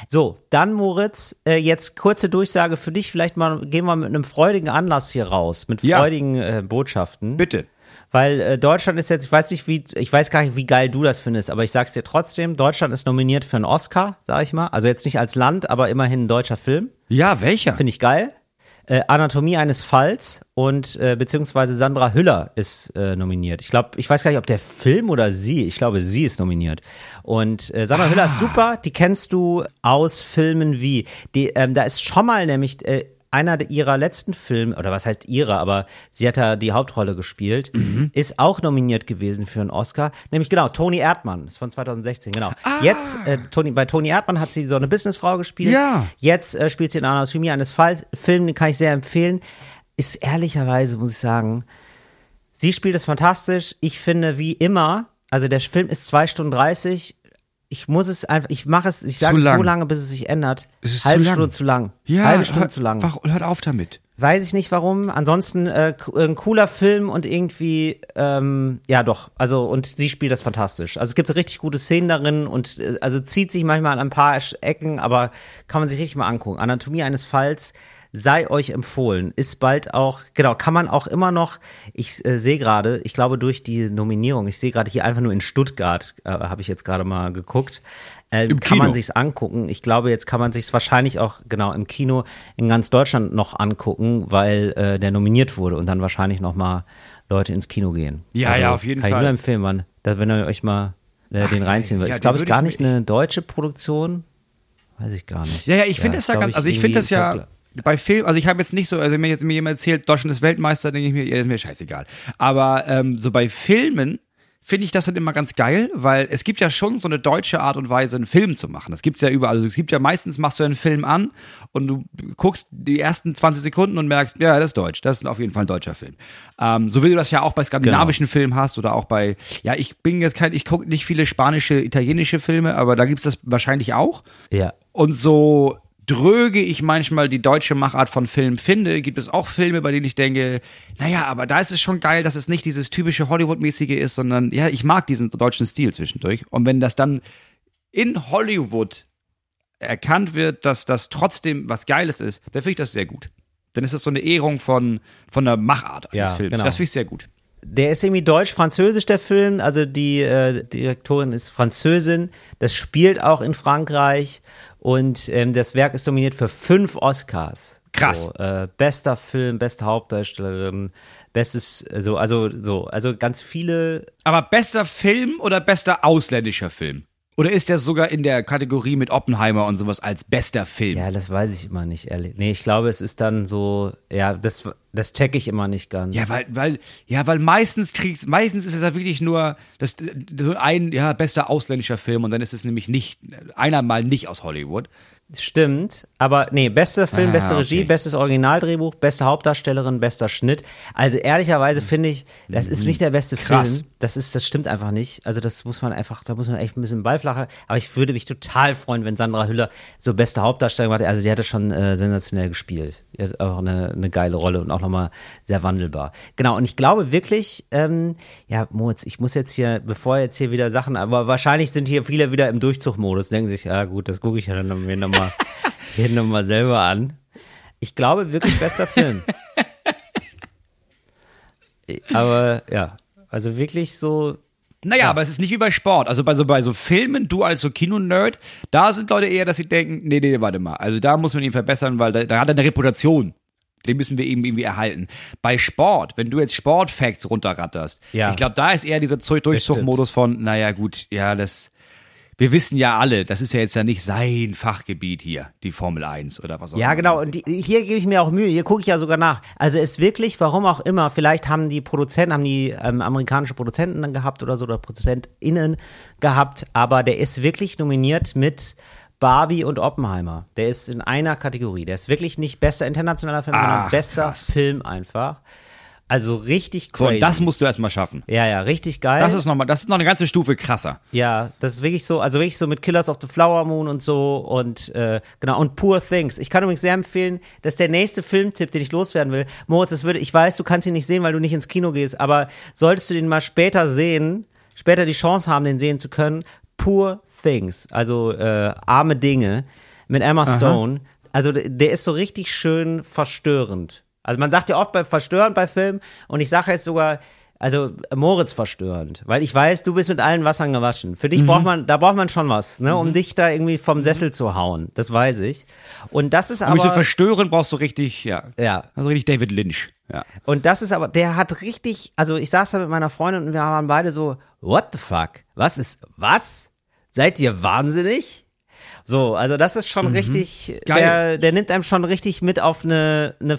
So, dann Moritz, äh, jetzt kurze Durchsage für dich. Vielleicht mal gehen wir mit einem freudigen Anlass hier raus, mit Ja. freudigen äh, Botschaften. Bitte. Weil äh, Deutschland ist jetzt, ich weiß nicht, wie, ich weiß gar nicht, wie geil du das findest, aber ich sag's dir trotzdem, Deutschland ist nominiert für einen Oscar, sag ich mal. Also jetzt nicht als Land, aber immerhin ein deutscher Film. Ja, welcher? Finde ich geil. Äh, Anatomie eines Falls und äh, beziehungsweise Sandra Hüller ist äh, nominiert. Ich glaube, ich weiß gar nicht, ob der Film oder sie. Ich glaube, sie ist nominiert. Und äh, Sandra Hüller ist super. Die kennst du aus Filmen wie. Die, ähm, da ist schon mal nämlich äh, einer ihrer letzten Filme, oder was heißt ihrer, aber sie hat da die Hauptrolle gespielt, ist auch nominiert gewesen für einen Oscar. Nämlich genau, Toni Erdmann, ist von 2016, genau. Jetzt, äh, Toni, bei Toni Erdmann hat sie so eine Businessfrau gespielt. Ja. Jetzt äh, spielt sie in Anatomie eines Falls. Film, den kann ich sehr empfehlen. Ist ehrlicherweise, muss ich sagen, sie spielt es fantastisch. Ich finde, wie immer, also der Film ist zwei Stunden 30. Ich muss es einfach, ich mache es, ich sage es so lang. lange, bis es sich ändert. Es ist Halbe zu lang. Stunde zu lang. Ja, Halbe Stunde hör- zu lang. wach- Hört auf damit. Weiß ich nicht warum. Ansonsten äh, k- ein cooler Film und irgendwie, ähm, ja doch, also und sie spielt das fantastisch. Also es gibt richtig gute Szenen darin und äh, also zieht sich manchmal an ein paar Ecken, aber kann man sich richtig mal angucken. Anatomie eines Falls sei euch empfohlen. Ist bald auch, genau, kann man auch immer noch, ich äh, sehe gerade, ich glaube durch die Nominierung, ich sehe gerade hier einfach nur in Stuttgart, äh, habe ich jetzt gerade mal geguckt, äh, kann Kino. man sich's angucken. Ich glaube, jetzt kann man sich's wahrscheinlich auch genau im Kino in ganz Deutschland noch angucken, weil äh, der nominiert wurde und dann wahrscheinlich noch mal Leute ins Kino gehen. Also Ja, ja, auf jeden kann Fall. ich nur empfehlen, man, dass, wenn ihr euch mal äh, den reinziehen wollt. ja, ist glaube ich gar ich nicht eine deutsche Produktion, weiß ich gar nicht. Ja, ja, ich finde das ja ganz, also ich finde das ja bei Film, also ich habe jetzt nicht so, also wenn mir jetzt mir jemand erzählt, Deutschland ist Weltmeister, denke ich mir, ja, ist mir scheißegal. Aber ähm, so bei Filmen finde ich das dann immer ganz geil, weil es gibt ja schon so eine deutsche Art und Weise, einen Film zu machen. Das gibt's ja überall. Also es gibt ja meistens, machst du einen Film an und du guckst die ersten 20 Sekunden und merkst, ja, das ist deutsch. Das ist auf jeden Fall ein deutscher Film. Ähm, so wie du das ja auch bei skandinavischen Genau. Filmen hast oder auch bei, ja, ich bin jetzt kein, ich gucke nicht viele spanische, italienische Filme, aber da gibt's das wahrscheinlich auch. Ja. Und so dröge ich manchmal die deutsche Machart von Film finde, gibt es auch Filme, bei denen ich denke, naja, aber da ist es schon geil, dass es nicht dieses typische Hollywood-mäßige ist, sondern ja, ich mag diesen deutschen Stil zwischendurch. Und wenn das dann in Hollywood erkannt wird, dass das trotzdem was Geiles ist, dann finde ich das sehr gut. Dann ist das so eine Ehrung von, von der Machart eines Ja, Films. genau. Das finde ich sehr gut. Der ist irgendwie deutsch-französisch, der Film. Also die äh, Direktorin ist Französin. Das spielt auch in Frankreich. Und ähm, das Werk ist nominiert für fünf Oscars. Krass. So, äh, bester Film, beste Hauptdarstellerin, bestes, so, also so, also ganz viele. Aber bester Film oder bester ausländischer Film? Oder ist der sogar in der Kategorie mit Oppenheimer und sowas als bester Film? Ja, das weiß ich immer nicht, ehrlich. Nee, ich glaube, es ist dann so, ja, das, das check ich immer nicht ganz. Ja, weil, weil, ja, weil meistens kriegst, meistens ist es ja wirklich nur das, so ein, ja, bester ausländischer Film und dann ist es nämlich nicht, einer mal nicht aus Hollywood. Stimmt, aber nee, bester Film, Ah, beste Regie, okay. bestes Originaldrehbuch, beste Hauptdarstellerin, bester Schnitt. Also ehrlicherweise finde ich, das ist nicht der beste. Krass. Film. Das ist, das stimmt einfach nicht. Also das muss man einfach, da muss man echt ein bisschen beiflachen. Aber ich würde mich total freuen, wenn Sandra Hüller so beste Hauptdarstellerin macht. Also die hatte schon äh, sensationell gespielt. Die hat auch eine, eine geile Rolle und auch nochmal sehr wandelbar. Genau, und ich glaube wirklich, ähm, ja, Moritz, ich muss jetzt hier, bevor jetzt hier wieder Sachen, aber wahrscheinlich sind hier viele wieder im Durchzugmodus, denken sich, ja gut, das gucke ich ja dann mir nochmal nochmal <laughs> selber an. Ich glaube wirklich bester Film. <laughs> Aber ja, also wirklich so, Naja, aber es ist nicht wie bei Sport. Also bei so, bei so Filmen, du als so Kinonerd, da sind Leute eher, dass sie denken, nee, nee, warte mal. Also da muss man ihn verbessern, weil da, da hat er eine Reputation. Den müssen wir eben irgendwie erhalten. Bei Sport, wenn du jetzt Sportfacts runterratterst, Ja. ich glaube, da ist eher dieser Zu- Durchzugmodus von, naja, gut, ja, das, wir wissen ja alle, das ist ja jetzt ja nicht sein Fachgebiet hier, die Formel 1 oder was auch Ja, immer. genau. Und die, hier gebe ich mir auch Mühe. Hier gucke ich ja sogar nach. Also es ist wirklich, warum auch immer, vielleicht haben die Produzenten, haben die ähm, amerikanische Produzenten dann gehabt oder so, oder ProduzentInnen gehabt, aber der ist wirklich nominiert mit Barbie und Oppenheimer. Der ist in einer Kategorie. Der ist wirklich nicht bester internationaler Film, sondern Ach, bester krass. Film einfach. Also richtig So, crazy. und das musst du erstmal schaffen. ja, ja, richtig geil. Das ist nochmal, das ist noch eine ganze Stufe krasser. Ja, das ist wirklich so, also wirklich so mit Killers of the Flower Moon und so und äh, genau und Poor Things. Ich kann übrigens sehr empfehlen, das ist der nächste Filmtipp, den ich loswerden will. Moritz, das würde, ich weiß, du kannst ihn nicht sehen, weil du nicht ins Kino gehst, aber solltest du den mal später sehen, später die Chance haben, den sehen zu können, Poor Things, also äh, arme Dinge mit Emma Stone. Also der- der ist so richtig schön verstörend. Also man sagt ja oft bei verstörend bei Filmen und ich sage jetzt sogar, also Moritz verstörend, weil ich weiß, du bist mit allen Wassern gewaschen. Für Mhm. dich braucht man, da braucht man schon was, ne, um dich da irgendwie vom Sessel zu hauen. Das weiß ich. Und das ist Um mich zu aber, verstören, brauchst du richtig, ja. ja. Also richtig David Lynch. Ja. Und das ist aber, der hat richtig, also ich saß da mit meiner Freundin und wir waren beide so, what the fuck? Was ist, was? Seid ihr wahnsinnig? So, also das ist schon richtig, Mhm. Geil. der, der nimmt einem schon richtig mit auf eine, eine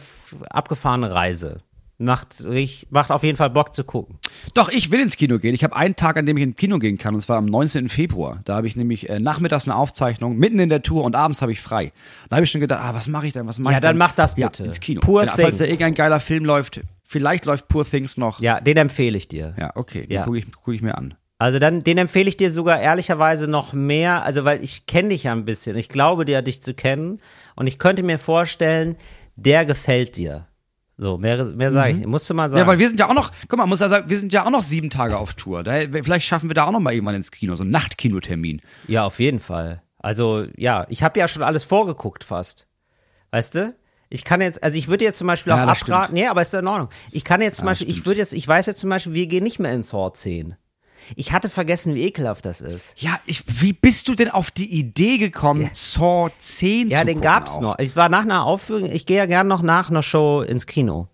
abgefahrene Reise. Macht, macht auf jeden Fall Bock zu gucken. Doch, ich will ins Kino gehen. Ich habe einen Tag, an dem ich ins Kino gehen kann, und zwar am 19. Februar. Da habe ich nämlich äh, nachmittags eine Aufzeichnung, mitten in der Tour und abends habe ich frei. Da habe ich schon gedacht, ah, was mache ich denn? Was mache Ja, ich dann denn? mach das Ja, bitte. ins Kino. Poor ja, falls da irgendein geiler Film läuft, vielleicht läuft Poor Things noch. Ja, den empfehle ich dir. Ja, okay, den Ja. gucke ich, guck ich mir an. Also dann, den empfehle ich dir sogar ehrlicherweise noch mehr, also weil ich kenne dich ja ein bisschen. Ich glaube dir, dich zu kennen. Und ich könnte mir vorstellen, der gefällt dir. So, mehr, mehr sage ich. Musst du mal sagen. Mhm. Ja, weil wir sind ja auch noch, guck mal, muss ja sagen, wir sind ja auch noch sieben Tage auf Tour. Da, vielleicht schaffen wir da auch noch mal irgendwann ins Kino, so einen Nachtkinotermin. Ja, auf jeden Fall. Also, ja, ich habe ja schon alles vorgeguckt fast. Weißt du? Ich kann jetzt, also ich würde jetzt zum Beispiel auch Ja, abraten, nee, aber ist in Ordnung. Ich kann jetzt zum Ja, Beispiel, ich stimmt. würde jetzt, ich weiß jetzt zum Beispiel, wir gehen nicht mehr in Saw 10. Ich hatte vergessen, wie ekelhaft das ist. Ja, ich, wie bist du denn auf die Idee gekommen, Saw 10 Ja, zu den gucken gab's auch? noch. Ich war nach einer Aufführung, ich gehe ja gern noch nach einer Show ins Kino.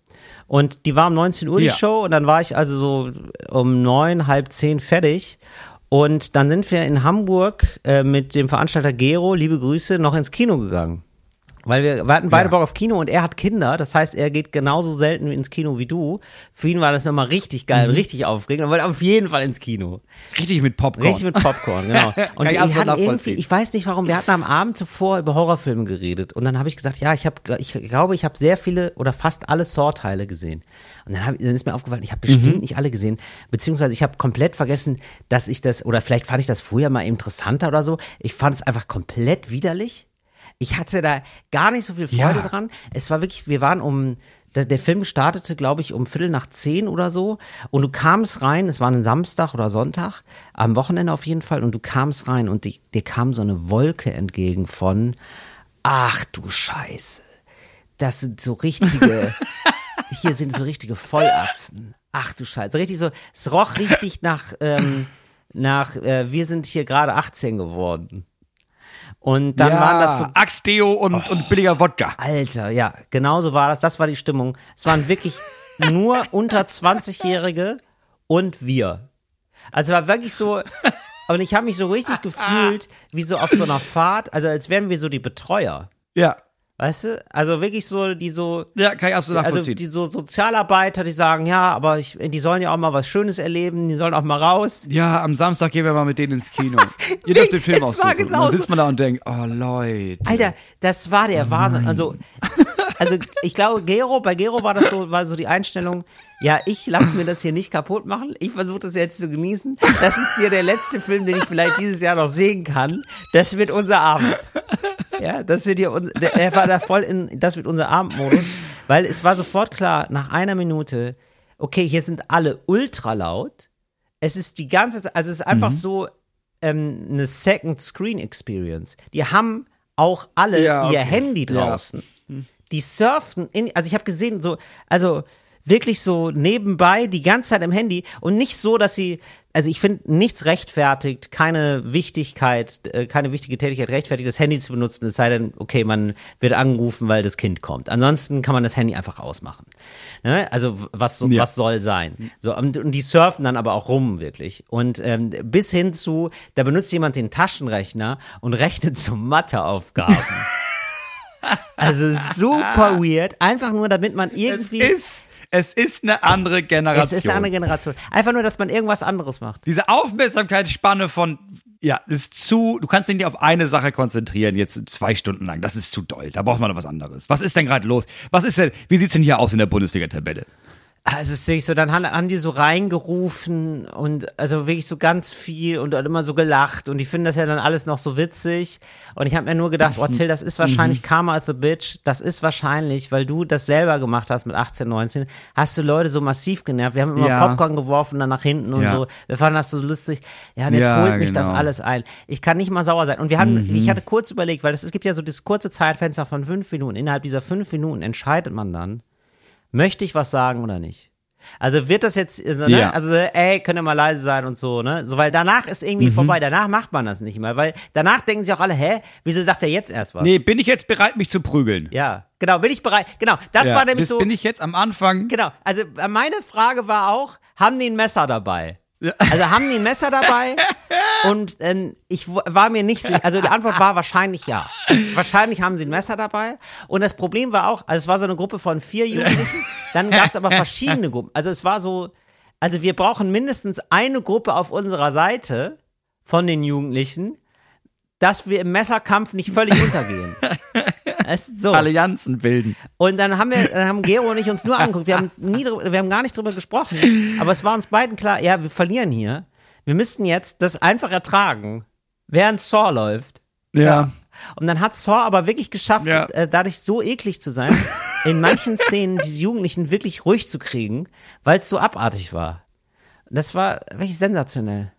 Und die war um 19 Uhr die Ja. Show und dann war ich also so um neun, halb zehn fertig. Und dann sind wir in Hamburg äh, mit dem Veranstalter Gero, liebe Grüße, noch ins Kino gegangen. Weil wir, wir hatten beide Ja. Bock auf Kino und er hat Kinder, das heißt, er geht genauso selten ins Kino wie du. Für ihn war das nochmal richtig geil, Mhm. richtig aufregend und wollte auf jeden Fall ins Kino. Richtig mit Popcorn. Richtig mit Popcorn, genau. <laughs> Und ich hatten irgendwie, ich weiß nicht warum, wir hatten am Abend zuvor über Horrorfilme geredet und dann habe ich gesagt, ja, ich habe, ich glaube, ich habe sehr viele oder fast alle Saw-Teile gesehen. Und dann, hab, dann ist mir aufgefallen, ich habe bestimmt Mhm. nicht alle gesehen, beziehungsweise ich habe komplett vergessen, dass ich das oder vielleicht fand ich das früher mal interessanter oder so. Ich fand es einfach komplett widerlich. Ich hatte da gar nicht so viel Freude Ja. dran. Es war wirklich, wir waren um, der, Film startete, glaube ich, um Viertel nach zehn oder so. Und du kamst rein, es war ein Samstag oder Sonntag, am Wochenende auf jeden Fall, und du kamst rein und die, dir kam so eine Wolke entgegen von, ach du Scheiße, das sind so richtige, <laughs> hier sind so richtige Vollatzen. Ach du Scheiße, richtig so, es roch richtig nach, ähm, nach, äh, wir sind hier gerade 18 geworden. Und dann ja, waren das so Axtdeo und, und billiger Wodka. Alter, ja, genau so war das. Das war die Stimmung. Es waren wirklich <laughs> nur unter 20-Jährige und wir. Also war wirklich so, Und ich habe mich so richtig <laughs> gefühlt, wie so auf so einer Fahrt, also als wären wir so die Betreuer. Ja. Weißt du? Also wirklich so, die so, Ja, kann ich absolut also nachvollziehen. die so Sozialarbeiter, die sagen, ja, aber ich, die sollen ja auch mal was Schönes erleben, die sollen auch mal raus. ja, am Samstag gehen wir mal mit denen ins Kino. <laughs> Ihr dürft den Film aussuchen. Und dann sitzt man da und denkt, oh Leute. Alter, das war der Wahnsinn. Also, also ich glaube, Gero, bei Gero war das so, war so die Einstellung, ja, ich lasse mir das hier nicht kaputt machen. Ich versuche das jetzt zu genießen. Das ist hier der letzte Film, den ich vielleicht dieses Jahr noch sehen kann. Das wird unser Abend. Ja, das wird hier, er war da voll in, das wird unser Abendmodus, weil es war sofort klar, nach einer Minute, okay, hier sind alle ultra laut. Es ist die ganze Zeit, also es ist einfach so ähm, eine Second Screen Experience. Die haben auch alle Ja, ihr okay. Handy Ja. draußen. Die surfen in, also ich habe gesehen, so, also wirklich so nebenbei die ganze Zeit im Handy und nicht so, dass sie, also ich finde, nichts rechtfertigt, keine Wichtigkeit, äh, keine wichtige Tätigkeit rechtfertigt, das Handy zu benutzen, es sei denn, okay, man wird angerufen, weil das Kind kommt. Ansonsten kann man das Handy einfach ausmachen. Ne? Also was, so, Ja. was soll sein? So, und, und die surfen dann aber auch rum, wirklich. Und ähm, bis hin zu, da benutzt jemand den Taschenrechner und rechnet so Matheaufgaben. <laughs> Also super weird, einfach nur, damit man irgendwie. Es ist, es ist eine andere Generation. Es ist eine andere Generation. Einfach nur, dass man irgendwas anderes macht. Diese Aufmerksamkeitsspanne von, ja, ist zu, du kannst dich nicht auf eine Sache konzentrieren, jetzt zwei Stunden lang. Das ist zu doll. Da braucht man noch was anderes. Was ist denn gerade los? Was ist denn, wie sieht's denn hier aus in der Bundesliga-Tabelle? Also es ist wirklich so, dann haben, haben die so reingerufen und also wirklich so ganz viel und dann immer so gelacht und die finden das ja dann alles noch so witzig. Und ich habe mir nur gedacht, oh Till, das ist wahrscheinlich Karma of the Bitch, das ist wahrscheinlich, weil du das selber gemacht hast mit 18, 19, hast du Leute so massiv genervt, wir haben immer Ja. Popcorn geworfen dann nach hinten und Ja. so, wir fanden das so lustig, ja und jetzt Ja, holt mich das genau. alles ein, ich kann nicht mal sauer sein. Und wir hatten, ich hatte kurz überlegt, weil das, es gibt ja so dieses kurze Zeitfenster von fünf Minuten, innerhalb dieser fünf Minuten entscheidet man dann, möchte ich was sagen oder nicht? Also wird das jetzt, also, ne? Ja. also ey, könnt ihr mal leise sein und so, ne? So, weil danach ist irgendwie Mhm. vorbei, danach macht man das nicht mehr, weil danach denken sich auch alle, hä, wieso sagt er jetzt erst was? Nee, bin ich jetzt bereit, mich zu prügeln? Ja, genau, bin ich bereit, genau, das Ja, war nämlich bis- so, Bin ich jetzt am Anfang? genau, also meine Frage war auch, haben die ein Messer dabei? Also haben die ein Messer dabei? Und ähm, ich war mir nicht sicher, also die Antwort war wahrscheinlich ja. Wahrscheinlich haben sie ein Messer dabei. Und das Problem war auch, also es war so eine Gruppe von vier Jugendlichen, dann gab es aber verschiedene Gruppen. Also es war so, also wir brauchen mindestens eine Gruppe auf unserer Seite von den Jugendlichen, dass wir im Messerkampf nicht völlig untergehen. Es ist so. Allianzen bilden. Und dann haben wir, dann haben Gero und ich uns nur <laughs> angeguckt. Wir haben nie, drüber- wir haben gar nicht drüber gesprochen. Aber es war uns beiden klar, ja, wir verlieren hier. Wir müssten jetzt das einfach ertragen, während Saw läuft. Ja. Und dann hat Saw aber wirklich geschafft, Ja. äh, dadurch so eklig zu sein, in manchen <laughs> Szenen diese Jugendlichen wirklich ruhig zu kriegen, weil es so abartig war. Das war wirklich sensationell.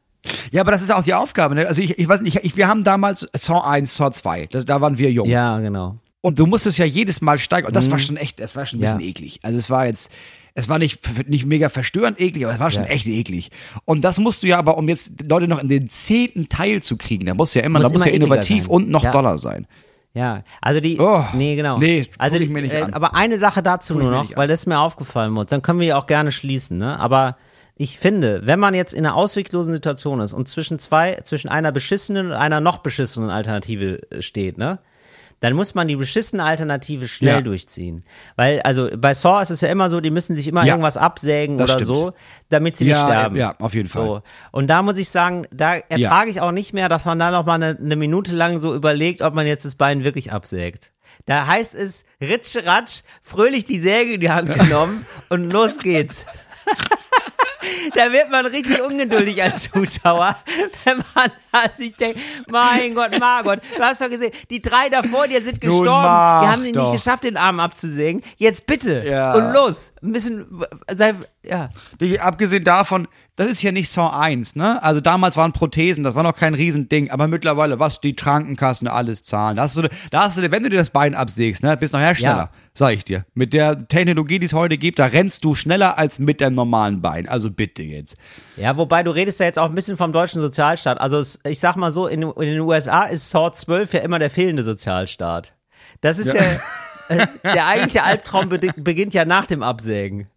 Ja, aber das ist auch die Aufgabe. Ne? Also ich, ich weiß nicht, ich, wir haben damals Saw 1, Saw 2, da, da waren wir jung. Ja, genau. Und du musstest ja jedes Mal steigern. Und das war schon echt, das war schon ein Ja. bisschen eklig. Also es war jetzt, es war nicht, nicht mega verstörend eklig, aber es war schon Ja. echt eklig. Und das musst du ja aber, um jetzt Leute noch in den zehnten Teil zu kriegen, da muss ja immer, Muss da muss immer ja innovativ sein. und noch Ja. doller sein. Ja, also die. Oh, nee, genau. nee, also die, äh, an. Aber eine Sache dazu Guck nur noch, weil das mir aufgefallen muss. Dann können wir ja auch gerne schließen, ne? Aber ich finde, wenn man jetzt in einer ausweglosen Situation ist und zwischen zwei, zwischen einer beschissenen und einer noch beschissenen Alternative äh, steht, ne? Dann muss man die beschissene Alternative schnell Ja. durchziehen. Weil, also bei Saw ist es ja immer so, die müssen sich immer Ja, irgendwas absägen oder stimmt. so, damit sie nicht Ja, sterben. ja, auf jeden Fall. So. Und da muss ich sagen, da ertrage ich auch nicht mehr, dass man da noch mal eine, eine Minute lang so überlegt, ob man jetzt das Bein wirklich absägt. Da heißt es, ritsch, ratsch, fröhlich die Säge in die Hand <laughs> genommen und los geht's. <laughs> da wird man richtig ungeduldig als Zuschauer, wenn man da sich denkt, mein Gott, Margot, du hast doch gesehen, die drei davor dir sind gestorben, wir haben doch. nicht geschafft, den Arm abzusägen. Jetzt bitte Ja. und los, ein bisschen, sei, ja. Die, abgesehen davon, das ist ja nicht Saw 1, ne? Also damals waren Prothesen, das war noch kein Riesending, aber mittlerweile, was die Krankenkassen alles zahlen. Da hast du, da hast du, wenn du dir das Bein absägst, ne, bist nachher schneller, Ja. Sag ich dir. Mit der Technologie, die es heute gibt, da rennst du schneller als mit deinem normalen Bein. Also bitte jetzt. Ja, wobei du redest ja jetzt auch ein bisschen vom deutschen Sozialstaat. Also ich sag mal so, in, in den USA ist Saw 12 ja immer der fehlende Sozialstaat. Das ist ja, äh, der eigentliche Albtraum be beginnt ja nach dem Absägen.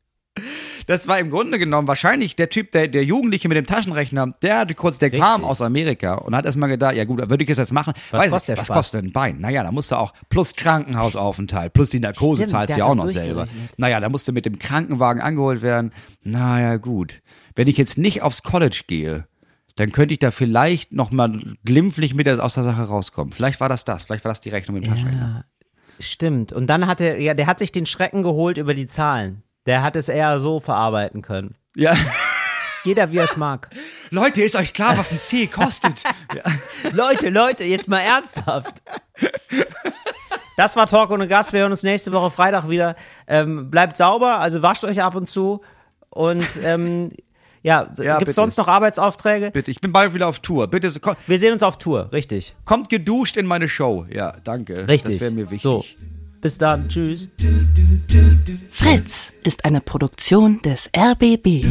Das war im Grunde genommen wahrscheinlich der Typ, der, der Jugendliche mit dem Taschenrechner, der hatte kurz, der kam aus Amerika und hat erstmal gedacht, ja gut, würde ich es jetzt machen? Was Weiß kostet ich, der was Spaß? kostet ein Bein? Naja, da musst du auch plus Krankenhausaufenthalt, plus die Narkose Stimmt, zahlst du ja auch das noch selber. Naja, da musst du mit dem Krankenwagen angeholt werden. Naja, gut. Wenn ich jetzt nicht aufs College gehe, dann könnte ich da vielleicht noch mal glimpflich mit aus der Sache rauskommen. Vielleicht war das das, vielleicht war das die Rechnung mit dem Taschenrechner. Stimmt. Und dann hat er, ja, der hat sich den Schrecken geholt über die Zahlen. Der hat es eher so verarbeiten können. Ja. Jeder wie er es mag. <laughs> Leute, ist euch klar, was ein C kostet? <laughs> ja. Leute, Leute, jetzt mal ernsthaft. Das war Talk ohne Gast. Wir hören uns nächste Woche Freitag wieder. Ähm, bleibt sauber, also wascht euch ab und zu. Und ähm, ja, Ja, gibt es sonst noch Arbeitsaufträge? Bitte, ich bin bald wieder auf Tour. Bitte ko- Wir sehen uns auf Tour, richtig. kommt geduscht in meine Show. Ja, danke. Richtig. Das wäre mir wichtig. So, bis dann, tschüss. Fritz ist eine Produktion des RBB.